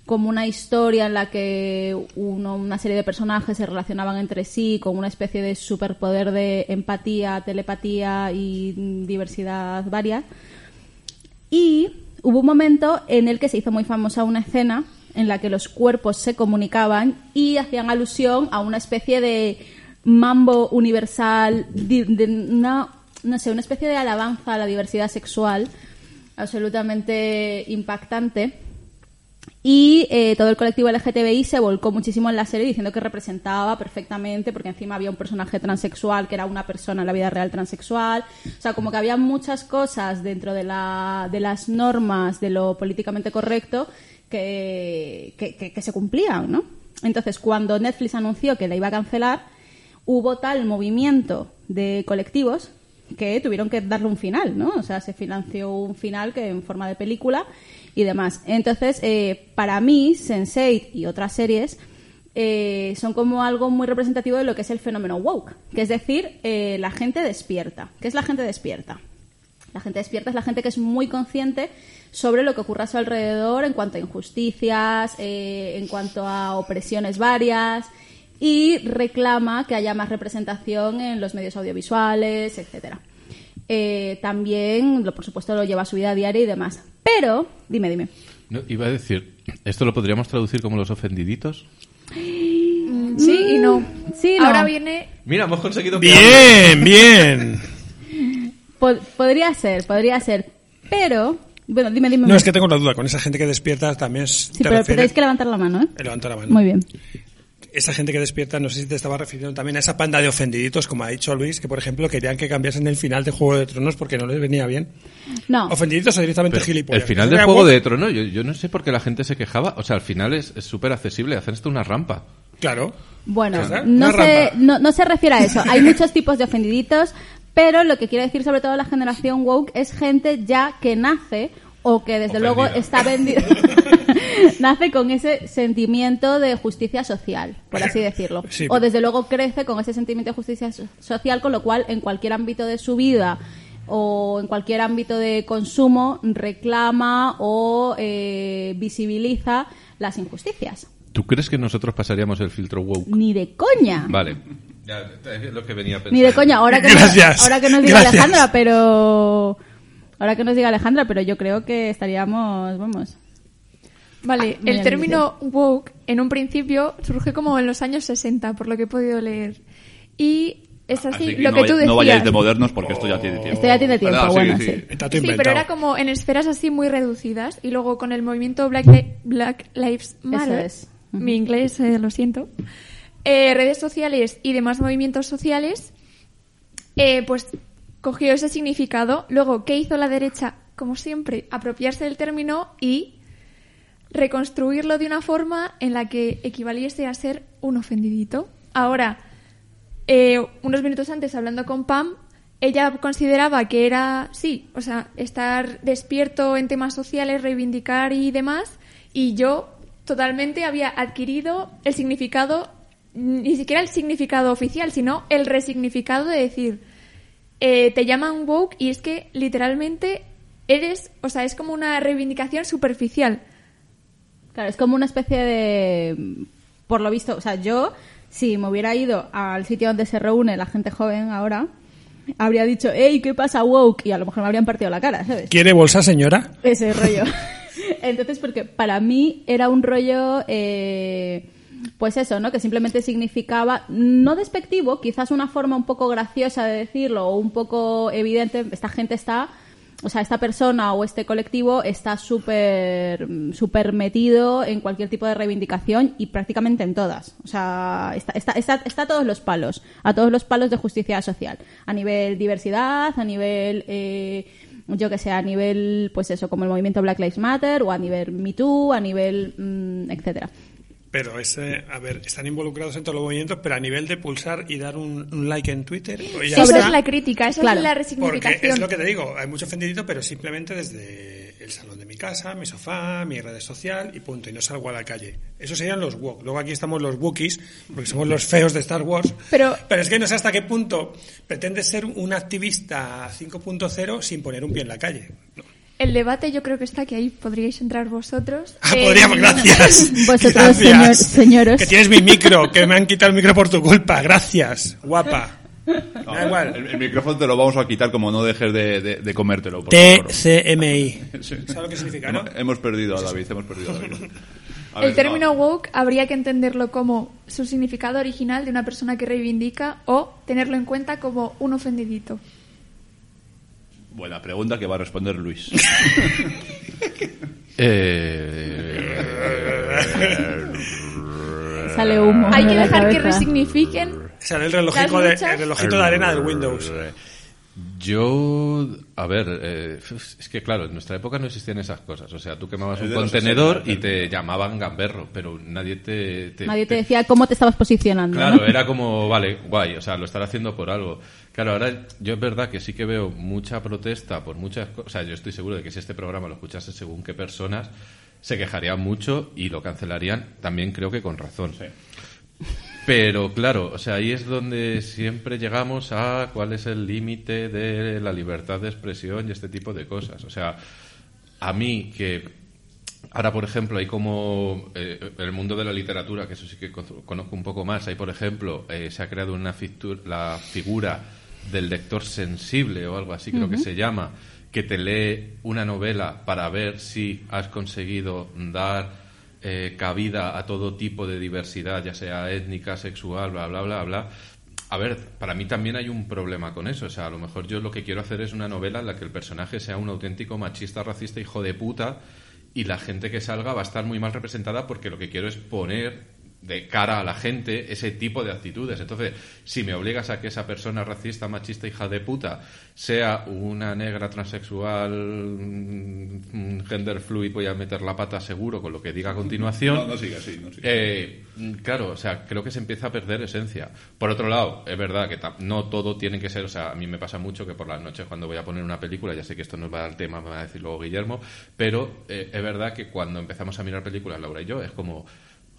S6: como una historia en la que uno- una serie de personajes se relacionaban entre sí con una especie de superpoder de empatía, telepatía y mm, diversidad varia. Y hubo un momento en el que se hizo muy famosa una escena en la que los cuerpos se comunicaban y hacían alusión a una especie de mambo universal, de no sé, una especie de alabanza a la diversidad sexual absolutamente impactante. Y eh, todo el colectivo LGTBI se volcó muchísimo en la serie diciendo que representaba perfectamente, porque encima había un personaje transexual que era una persona en la vida real transexual. O sea, como que había muchas cosas dentro de, la, de las normas de lo políticamente correcto que, que, se cumplían, ¿no? Entonces, cuando Netflix anunció que la iba a cancelar, hubo tal movimiento de colectivos que tuvieron que darle un final, ¿no? O sea, se financió un final que en forma de película y demás. Entonces, eh, para mí, Sense8 y otras series eh, son como algo muy representativo de lo que es el fenómeno woke, que es decir, eh, la gente despierta. ¿Qué es la gente despierta? La gente despierta es la gente que es muy consciente sobre lo que ocurre a su alrededor en cuanto a injusticias, eh, en cuanto a opresiones varias y reclama que haya más representación en los medios audiovisuales, etcétera. Eh, también, lo, por supuesto, lo lleva a su vida diaria y demás. Pero, dime, dime.
S14: No, iba a decir, ¿esto lo podríamos traducir como los ofendiditos?
S12: Mm, Sí y no.
S6: Sí, no.
S12: Ahora viene
S14: Mira, hemos conseguido...
S10: Bien, bien.
S6: Po- podría ser, podría ser. Pero, bueno, dime, dime.
S10: No, es que tengo la duda. Con esa gente que despierta también es-
S6: Sí,
S10: te
S6: pero
S10: refieres-
S6: tenéis que levantar la mano, ¿eh?
S10: Levanta la mano.
S6: Muy bien.
S10: Esa gente que despierta, no sé si te estaba refiriendo también a esa panda de ofendiditos, como ha dicho Luis, que por ejemplo querían que cambiasen el final de Juego de Tronos porque no les venía bien.
S6: No.
S10: Ofendiditos o directamente
S14: Pero
S10: gilipollas.
S14: el final
S10: era
S14: Juego
S10: woke,
S14: de Tronos, yo, yo no sé por qué la gente se quejaba. O sea, al final es súper accesible. Hacen esto una rampa.
S10: Claro.
S6: Bueno, no se, no, no se refiere a eso. Hay muchos tipos de ofendiditos, pero lo que quiere decir sobre todo la generación woke es gente ya que nace o que desde luego está vendida. nace con ese sentimiento de justicia social, por así decirlo.
S16: Sí.
S6: O desde luego crece con ese sentimiento de justicia so- social, con lo cual en cualquier ámbito de su vida o en cualquier ámbito de consumo reclama o eh, visibiliza las injusticias.
S14: ¿Tú crees que nosotros pasaríamos el filtro woke?
S6: Ni de coña.
S14: Vale. Ya, es lo que venía.
S6: Ni de coña, ahora que,
S14: Gracias.
S6: Nos, ahora que nos diga
S14: Gracias.
S6: Alejandra, pero... Ahora que nos diga Alejandra, pero yo creo que estaríamos, vamos...
S12: Vale,
S6: Muy
S12: el término woke en un principio surge como en los años 60, por lo que he podido leer. Y es así,
S1: Así que
S12: lo
S1: no,
S12: que tú decías.
S1: no vayáis de modernos porque esto ya tiene tiempo.
S6: Esto ya tiene tiempo,
S1: ¿Verdad?
S6: bueno,
S1: sí.
S6: sí.
S12: Sí, pero era como en esferas así muy reducidas. Y luego con el movimiento Black, Li- Black Lives Matter,
S6: es.
S12: mi inglés, eh, lo siento, eh, redes sociales y demás movimientos sociales, eh, pues cogió ese significado. Luego, ¿qué hizo la derecha? Como siempre, apropiarse del término y reconstruirlo de una forma en la que equivaliese a ser un ofendidito. Ahora, eh, unos minutos antes, hablando con Pam, ella consideraba que era, sí, o sea, estar despierto en temas sociales, reivindicar y demás, y yo totalmente había adquirido el significado, ni siquiera el significado oficial, sino el resignificado de decir, eh, te llaman woke y es que literalmente eres, o sea, es como una reivindicación superficial.
S6: Claro, es como una especie de... Por lo visto, o sea, yo, si me hubiera ido al sitio donde se reúne la gente joven ahora, habría dicho, hey, ¿qué pasa, woke? Y a lo mejor me habrían partido la cara, ¿sabes?
S10: ¿Quiere bolsa, señora?
S6: Ese rollo. Entonces, porque para mí era un rollo, eh, pues eso, ¿no? Que simplemente significaba, no despectivo, quizás una forma un poco graciosa de decirlo o un poco evidente, esta gente está, o sea, esta persona o este colectivo está súper súper metido en cualquier tipo de reivindicación y prácticamente en todas. O sea, está, está, está, está a todos los palos, a todos los palos de justicia social. A nivel diversidad, a nivel... Eh, yo que sé, a nivel, pues eso, como el movimiento Black Lives Matter, o a nivel Me Too, a nivel, mm, etcétera.
S10: Pero ese, a ver, están involucrados en todos los movimientos, pero a nivel de pulsar y dar un, un like en Twitter. pues ya
S12: Esa es la crítica, esa
S6: Claro.
S12: es la
S10: Porque
S12: resignificación.
S10: es lo que te digo, hay mucho ofendidito, pero simplemente desde el salón de mi casa, mi sofá, mi red social y punto, y no salgo a la calle. Esos serían los woke. Luego aquí estamos los Wookiees, porque somos los feos de Star Wars.
S12: Pero,
S10: Pero es que no sé hasta qué punto pretendes ser un activista 5.0 sin poner un pie en la calle.
S12: El debate yo creo que está que ahí podríais entrar vosotros.
S10: Ah,
S12: Eh,
S10: podríamos, gracias.
S6: Vosotros,
S10: Gracias.
S6: señor- señoros.
S10: Que tienes mi micro, que me han quitado el micro por tu culpa. Gracias, guapa.
S1: No,
S10: Da igual.
S1: El, el micrófono te lo vamos a quitar como no dejes de, de- de comértelo. por favor.
S10: TCMI. ¿Sabes lo que significa, no?
S1: Hemos, hemos perdido a David, hemos perdido a David. A ver,
S12: El término
S1: va.
S12: woke habría que entenderlo como su significado original de una persona que reivindica o tenerlo en cuenta como un ofendidito.
S1: Buena pregunta que va a responder Luis.
S14: Eh,
S6: Sale humo.
S12: Hay que dejar que resignifiquen.
S10: Sale el relojito, de, el relojito de arena del Windows.
S2: Yo, a ver, eh, es que claro, en nuestra época no existían esas cosas. O sea, tú quemabas un contenedor
S1: 60,
S2: y te llamaban gamberro, pero nadie te... te-
S6: Nadie te decía cómo te estabas posicionando.
S2: Claro,
S6: ¿no?
S2: era como, vale, guay, o sea, lo estará haciendo por algo. Claro, ahora yo es verdad que sí que veo mucha protesta por muchas cosas. O sea, yo estoy seguro de que si este programa lo escuchase según qué personas, se quejarían mucho y lo cancelarían, también creo que con razón. Pero claro, o sea, ahí es donde siempre llegamos a cuál es el límite de la libertad de expresión y este tipo de cosas. O sea, a mí que ahora, por ejemplo, hay como eh, el mundo de la literatura, que eso sí que co- conozco un poco más, hay, por ejemplo, eh, se ha creado una la figura del lector sensible o algo así, creo que se llama, que te lee una novela para ver si has conseguido dar eh, cabida a todo tipo de diversidad, ya sea étnica, sexual, bla, bla, bla, bla. A ver, para mí también hay un problema con eso. O sea, a lo mejor yo lo que quiero hacer es una novela en la que el personaje sea un auténtico machista, racista, hijo de puta, y la gente que salga va a estar muy mal representada porque lo que quiero es poner de cara a la gente ese tipo de actitudes. Entonces, si me obligas a que esa persona racista, machista, hija de puta, sea una negra transexual, mm, gender fluid, voy a meter la pata seguro con lo que diga a continuación.
S1: No, no siga así, no siga.
S2: Eh, mm, claro, o sea, creo que se empieza a perder esencia. Por otro lado, es verdad que no todo tiene que ser, o sea, a mí me pasa mucho que por las noches cuando voy a poner una película, ya sé que esto no va al tema, me va a decir luego Guillermo, pero eh, es verdad que cuando empezamos a mirar películas, Laura y yo, es como,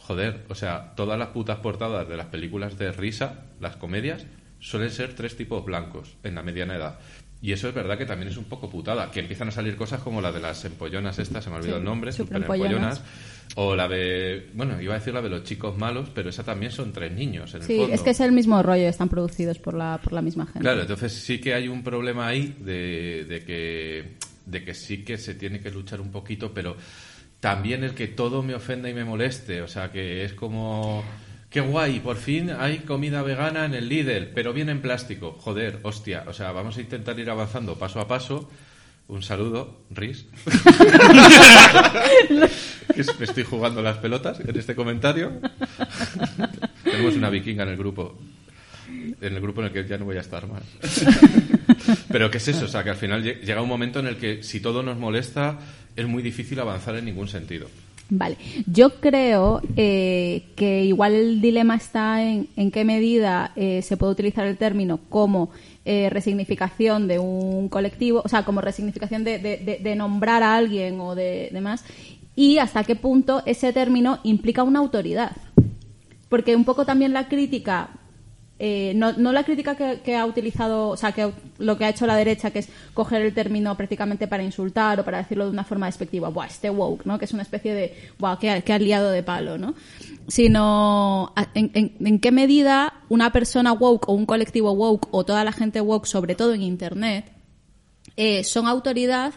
S2: joder, o sea, todas las putas portadas de las películas de risa, las comedias, suelen ser tres tipos blancos en la mediana edad. Y eso es verdad que también es un poco putada, que empiezan a salir cosas como la de las empollonas estas, se me ha olvidado
S6: Sí,
S2: el nombre,
S6: superempollonas.
S2: superempollonas, o la de, bueno, iba a decir la de los chicos malos, pero esa también son tres niños en el
S6: Sí,
S2: fondo.
S6: es que es el mismo rollo, están producidos por la, por la misma gente.
S2: Claro, entonces sí que hay un problema ahí de, de que, de que sí que se tiene que luchar un poquito, pero también el que todo me ofenda y me moleste, o sea, que es como... Qué guay, por fin hay comida vegana en el Lidl, pero viene en plástico. Joder, hostia, o sea, vamos a intentar ir avanzando paso a paso. Un saludo, Riz. Me estoy jugando las pelotas en este comentario. Tenemos una vikinga en el grupo. En el grupo en el que ya no voy a estar más. Pero ¿qué es eso? O sea, que al final lle- llega un momento en el que si todo nos molesta, es muy difícil avanzar en ningún sentido.
S6: Vale, yo creo eh, que igual el dilema está en, en qué medida eh, se puede utilizar el término como eh, resignificación de un colectivo, o sea, como resignificación de, de- de- de nombrar a alguien o de demás, y hasta qué punto ese término implica una autoridad. Porque un poco también la crítica, eh, no, no la crítica que, que ha utilizado, o sea, que lo que ha hecho la derecha, que es coger el término prácticamente para insultar o para decirlo de una forma despectiva, Buah, este woke, ¿no? Que es una especie de, Buah, qué, qué aliado de palo, ¿no? Sino, en qué medida una persona woke o un colectivo woke o toda la gente woke, sobre todo en Internet, eh, son autoridad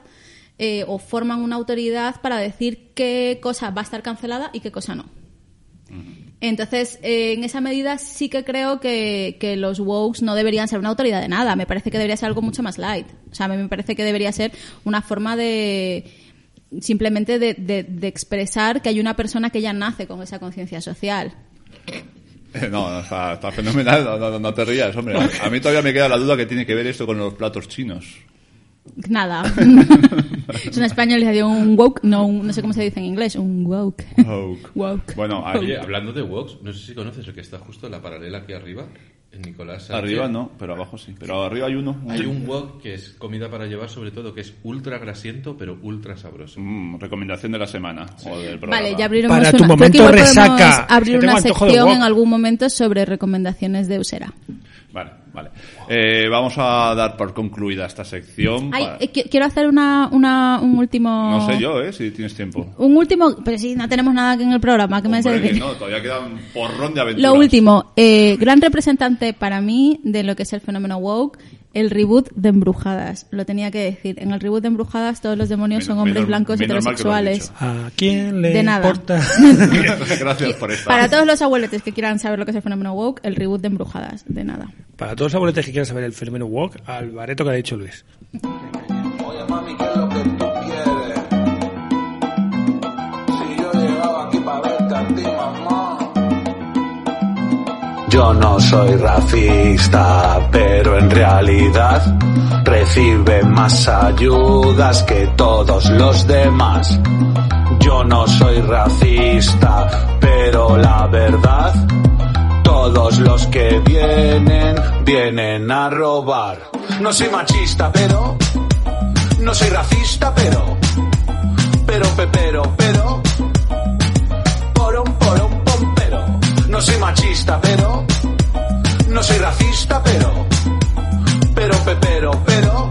S6: eh, o forman una autoridad para decir qué cosa va a estar cancelada y qué cosa no. Entonces, eh, en esa medida sí que creo que, que los wokes no deberían ser una autoridad de nada. Me parece que debería ser algo mucho más light. O sea, a mí me parece que debería ser una forma de simplemente de, de- de expresar que hay una persona que ya nace con esa conciencia social.
S1: No, no, está, está fenomenal, no, no- no te rías, hombre. A mí todavía me queda la duda que tiene que ver esto con los platos chinos.
S6: Nada. es una españolización, un woke, no, un- no sé cómo se dice en inglés, un woke.
S1: Woke.
S6: Woke.
S1: Bueno,
S2: Oye, hablando de woks, no sé si conoces el que está justo en la paralela aquí arriba, en Nicolás Sánchez.
S1: Arriba no, pero abajo sí. Pero arriba hay uno.
S2: Hay un wok que es comida para llevar, sobre todo, que es ultra grasiento, pero ultra sabroso.
S1: Mm, recomendación de la semana o del programa.
S6: Vale, ya abriremos
S10: Para
S6: una.
S10: tu momento resaca.
S6: abrir una sección en algún momento sobre recomendaciones de Usera.
S1: Vale, vale. Eh, vamos a dar por concluida esta sección.
S6: Ay,
S1: para-
S6: eh, qui- quiero hacer una, una, un último.
S1: No sé yo, ¿eh? Si tienes tiempo.
S6: Un último. Pero si no tenemos nada aquí en el programa, ¿qué me
S1: que no, todavía queda un porrón de aventuras.
S6: Lo último, eh, gran representante para mí de lo que es el fenómeno woke, el reboot de Embrujadas. Lo tenía que decir. En el reboot de Embrujadas todos los demonios son hombres blancos heterosexuales.
S10: ¿A quién le
S6: De nada.
S10: importa?
S1: Gracias por esta.
S6: Para todos los abueletes que quieran saber lo que es el fenómeno woke, el reboot de Embrujadas. De nada.
S10: Para todos los abueletes que quieran saber el fenómeno walk, al bareto que ha dicho Luis.
S17: Oye, mami, ¿qué es lo que tú quieres? Yo no soy racista, pero en realidad recibe más ayudas que todos los demás. Yo no soy racista, pero la verdad, todos los que vienen, vienen a robar. No soy machista, pero, no soy racista, pero, pero, pe- pero, pero, soy machista, pero, no soy racista, pero, pero, pe- pero, pero,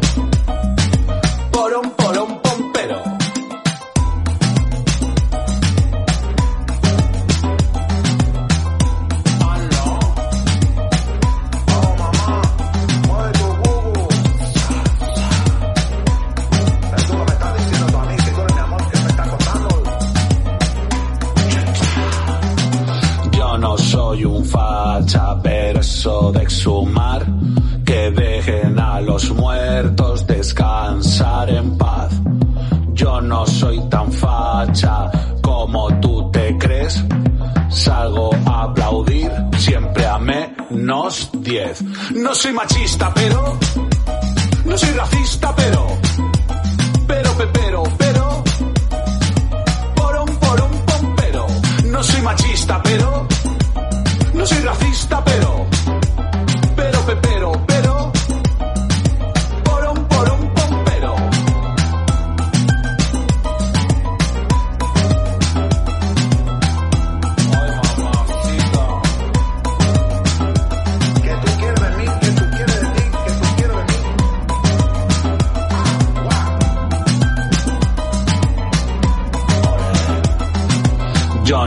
S17: 10. No soy machista, pero. No soy racista, pero. Pero, pe- pero, pero. Porón, porón, pom, pero. No soy machista, pero. No soy racista,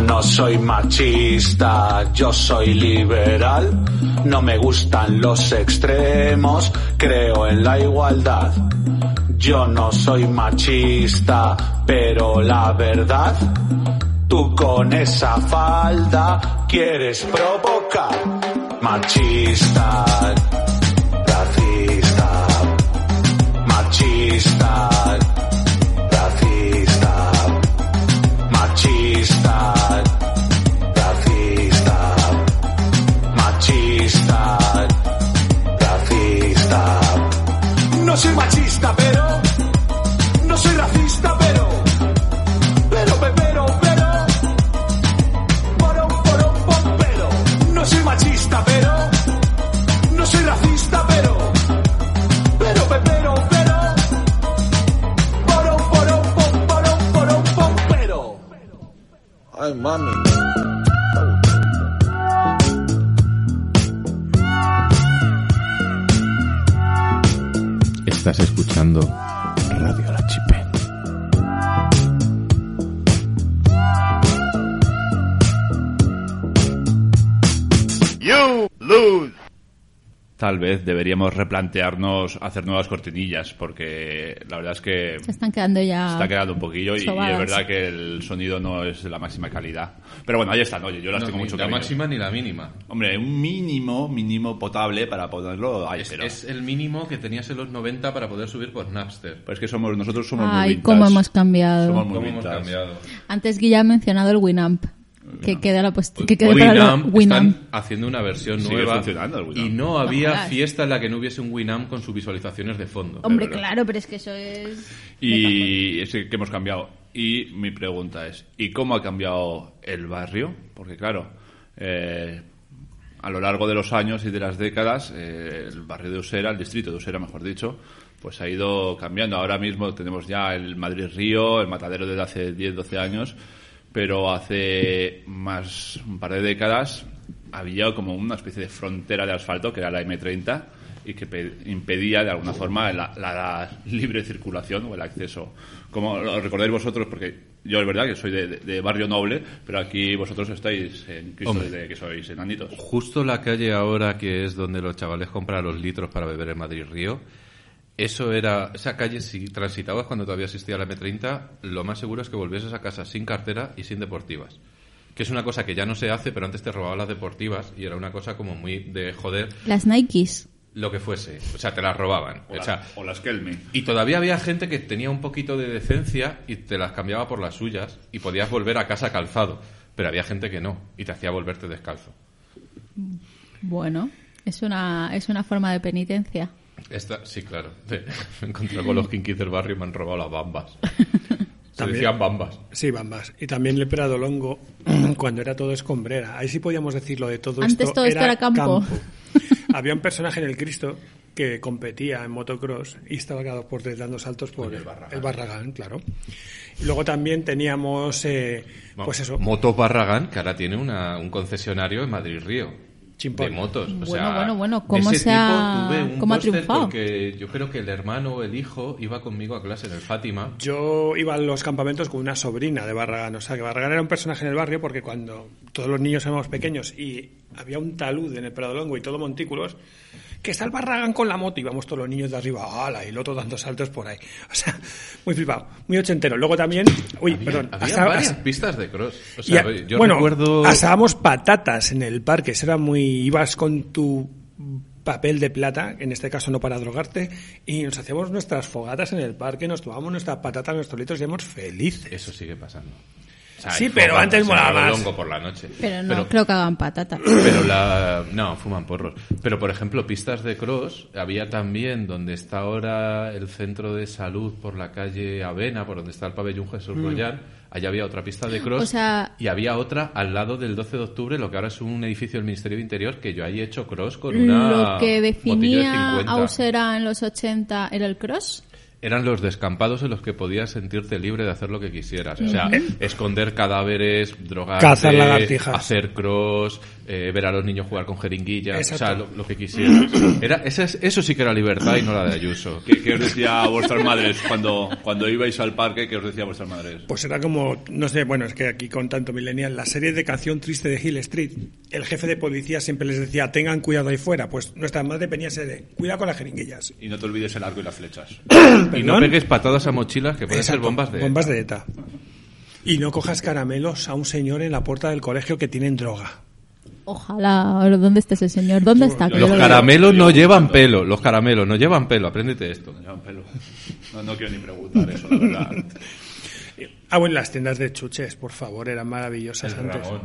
S17: no soy machista, yo soy liberal. No me gustan los extremos, creo en la igualdad. Yo no soy machista, pero la verdad, tú con esa falda quieres provocar. Machista, racista, machista,
S14: escuchando
S1: Tal vez deberíamos replantearnos hacer nuevas cortinillas, porque la verdad es que
S6: Se están quedando ya.
S1: se está quedando un poquillo y, y es verdad que el sonido no es de la máxima calidad. Pero bueno, ahí están, oye, yo las
S2: No,
S1: tengo
S2: ni
S1: mucho
S2: la
S1: cariño.
S2: máxima ni la mínima.
S1: Hombre, un mínimo, mínimo potable para ponerlo ahí,
S2: Es,
S1: pero...
S2: es el mínimo que tenías en los 90 para poder subir por Napster.
S1: Pues que somos, nosotros somos muy
S6: Ay,
S1: vintage.
S6: cómo hemos cambiado.
S1: Somos muy
S2: ¿Cómo hemos cambiado?
S6: Antes Guilla ha mencionado el Winamp. Que queda la post- que quede para
S2: Winamp están haciendo una versión
S1: Sigue
S2: nueva
S1: funcionando el Winamp.
S2: y no había fiesta en la que no hubiese un Winamp con sus visualizaciones de fondo.
S6: Hombre, claro, pero es que eso es.
S1: Y es que hemos cambiado. Y mi pregunta es, ¿y cómo ha cambiado el barrio? Porque claro, eh, a lo largo de los años y de las décadas, eh, el barrio de Usera, el distrito de Usera, mejor dicho, pues ha ido cambiando. Ahora mismo tenemos ya el Madrid Río, el matadero desde hace 10, 12 años, pero hace más un par de décadas había como una especie de frontera de asfalto que era la M30 y que pe- impedía de alguna forma la, la libre circulación o el acceso. Como lo recordáis vosotros, porque yo es verdad que soy de, de- de barrio noble, pero aquí vosotros estáis en Cristo
S2: Hombre.
S1: desde que sois enanitos.
S2: Justo la calle ahora que es donde los chavales compran los litros para beber en Madrid Río, eso era, esa calle si transitabas cuando todavía existía la M30, lo más seguro es que volvieses a casa sin cartera y sin deportivas. Que es una cosa que ya no se hace, pero antes te robaban las deportivas y era una cosa como muy de joder
S6: Las Nikes.
S2: lo que fuese. O sea, te las robaban.
S1: O,
S2: O
S1: la-
S2: sea,
S1: o las Kelme.
S2: y todavía había gente que tenía un poquito de decencia y te las cambiaba por las suyas y podías volver a casa calzado. Pero había gente que no y te hacía volverte descalzo.
S6: Bueno, es una, es una forma de penitencia.
S2: Esta, sí, claro. Me he encontrado con los kinkis del barrio y me han robado las bambas. Se
S10: También-
S2: decían bambas.
S10: Sí, bambas. Y también el Prado Longo, cuando era todo escombrera. Ahí sí podíamos decirlo de todo
S6: Antes
S10: esto.
S6: todo esto era campo.
S10: Había un personaje en el Cristo que competía en motocross y estaba cada por tres dando saltos por el Barragán, claro. Y luego también teníamos, eh, pues eso,
S2: Motos Barragán, que ahora tiene una, un concesionario en Madrid Río.
S10: Chimpón.
S2: De motos. O
S6: Bueno,
S2: sea,
S6: bueno, bueno, ¿cómo
S2: ese
S6: se ha-
S2: tipo tuve un
S6: cómo ha triunfado?
S2: Porque yo creo que el hermano o el hijo iba conmigo a clase en el Fátima.
S10: Yo iba a los campamentos con una sobrina de Barragán. O sea, que Barragán era un personaje en el barrio porque cuando todos los niños éramos pequeños y había un talud en el Prado Longo y todo montículos, que está el Barragán con la moto y vamos todos los niños de arriba, ¡ala! Y el otro dando saltos por ahí. O sea, muy flipado, muy ochentero. Luego también, uy, perdón,
S2: Había
S10: hasta-
S2: varias
S10: hasta-
S2: pistas de cross. O
S10: y
S2: sea,
S10: a-
S2: yo
S10: bueno,
S2: recuerdo...
S10: asábamos patatas en el parque. Eso era muy. Ibas con tu papel de plata, en este caso no para drogarte, y nos hacíamos nuestras fogatas en el parque, nos tomábamos nuestras patatas, nuestros litros y éramos felices.
S2: Eso sigue pasando. Sea,
S10: Sí, pero antes
S2: en
S10: molaba más.
S2: Por la noche.
S6: Pero no creo que hagan patata.
S2: Pero la... No, fuman porros. Pero, por ejemplo, pistas de cross, había también donde está ahora el centro de salud por la calle Avena, por donde está el pabellón Jesús
S6: Mm.
S2: Royal. Allá había otra pista de cross.
S6: O sea-
S2: y había otra al lado del 12 de octubre, lo que ahora es un edificio del Ministerio de Interior, que yo ahí he hecho cross con una
S6: Lo que
S2: de
S6: definía
S2: 50.
S6: a Usera en los 80 era el cross.
S2: Eran los descampados en los que podías sentirte libre de hacer lo que quisieras. O sea, esconder cadáveres, drogar,
S10: Cazar lagartijas.
S2: hacer cross, eh, ver a los niños jugar con jeringuillas, o sea, lo, lo que quisieras. Era, esa es- eso sí que era libertad y no la de Ayuso.
S1: ¿Qué, qué os decía a vuestras madres cuando, cuando ibais al parque? ¿Qué os decía a vuestras madres?
S10: Pues era como, no sé, bueno, es que aquí con tanto millennial, la serie de canción triste de Hill Street, el jefe de policía siempre les decía, tengan cuidado ahí fuera. Pues nuestra madre venía a ser de, cuidado con las jeringuillas.
S1: Y no te olvides el arco y las flechas.
S2: Y no pegues patadas a mochilas que pueden ser bombas de...
S10: bombas de ETA. Y no cojas caramelos a un señor en la puerta del colegio que tienen droga.
S6: Ojalá. Ahora, ¿Dónde está ese señor? ¿Dónde está?
S2: Los caramelos no llevan pelo, los caramelos no llevan pelo, apréndete esto.
S1: No llevan pelo. No, no quiero ni preguntar eso, la verdad.
S10: Ah, bueno, las tiendas de chuches, por favor, eran maravillosas
S2: El
S10: antes.
S2: Ramón.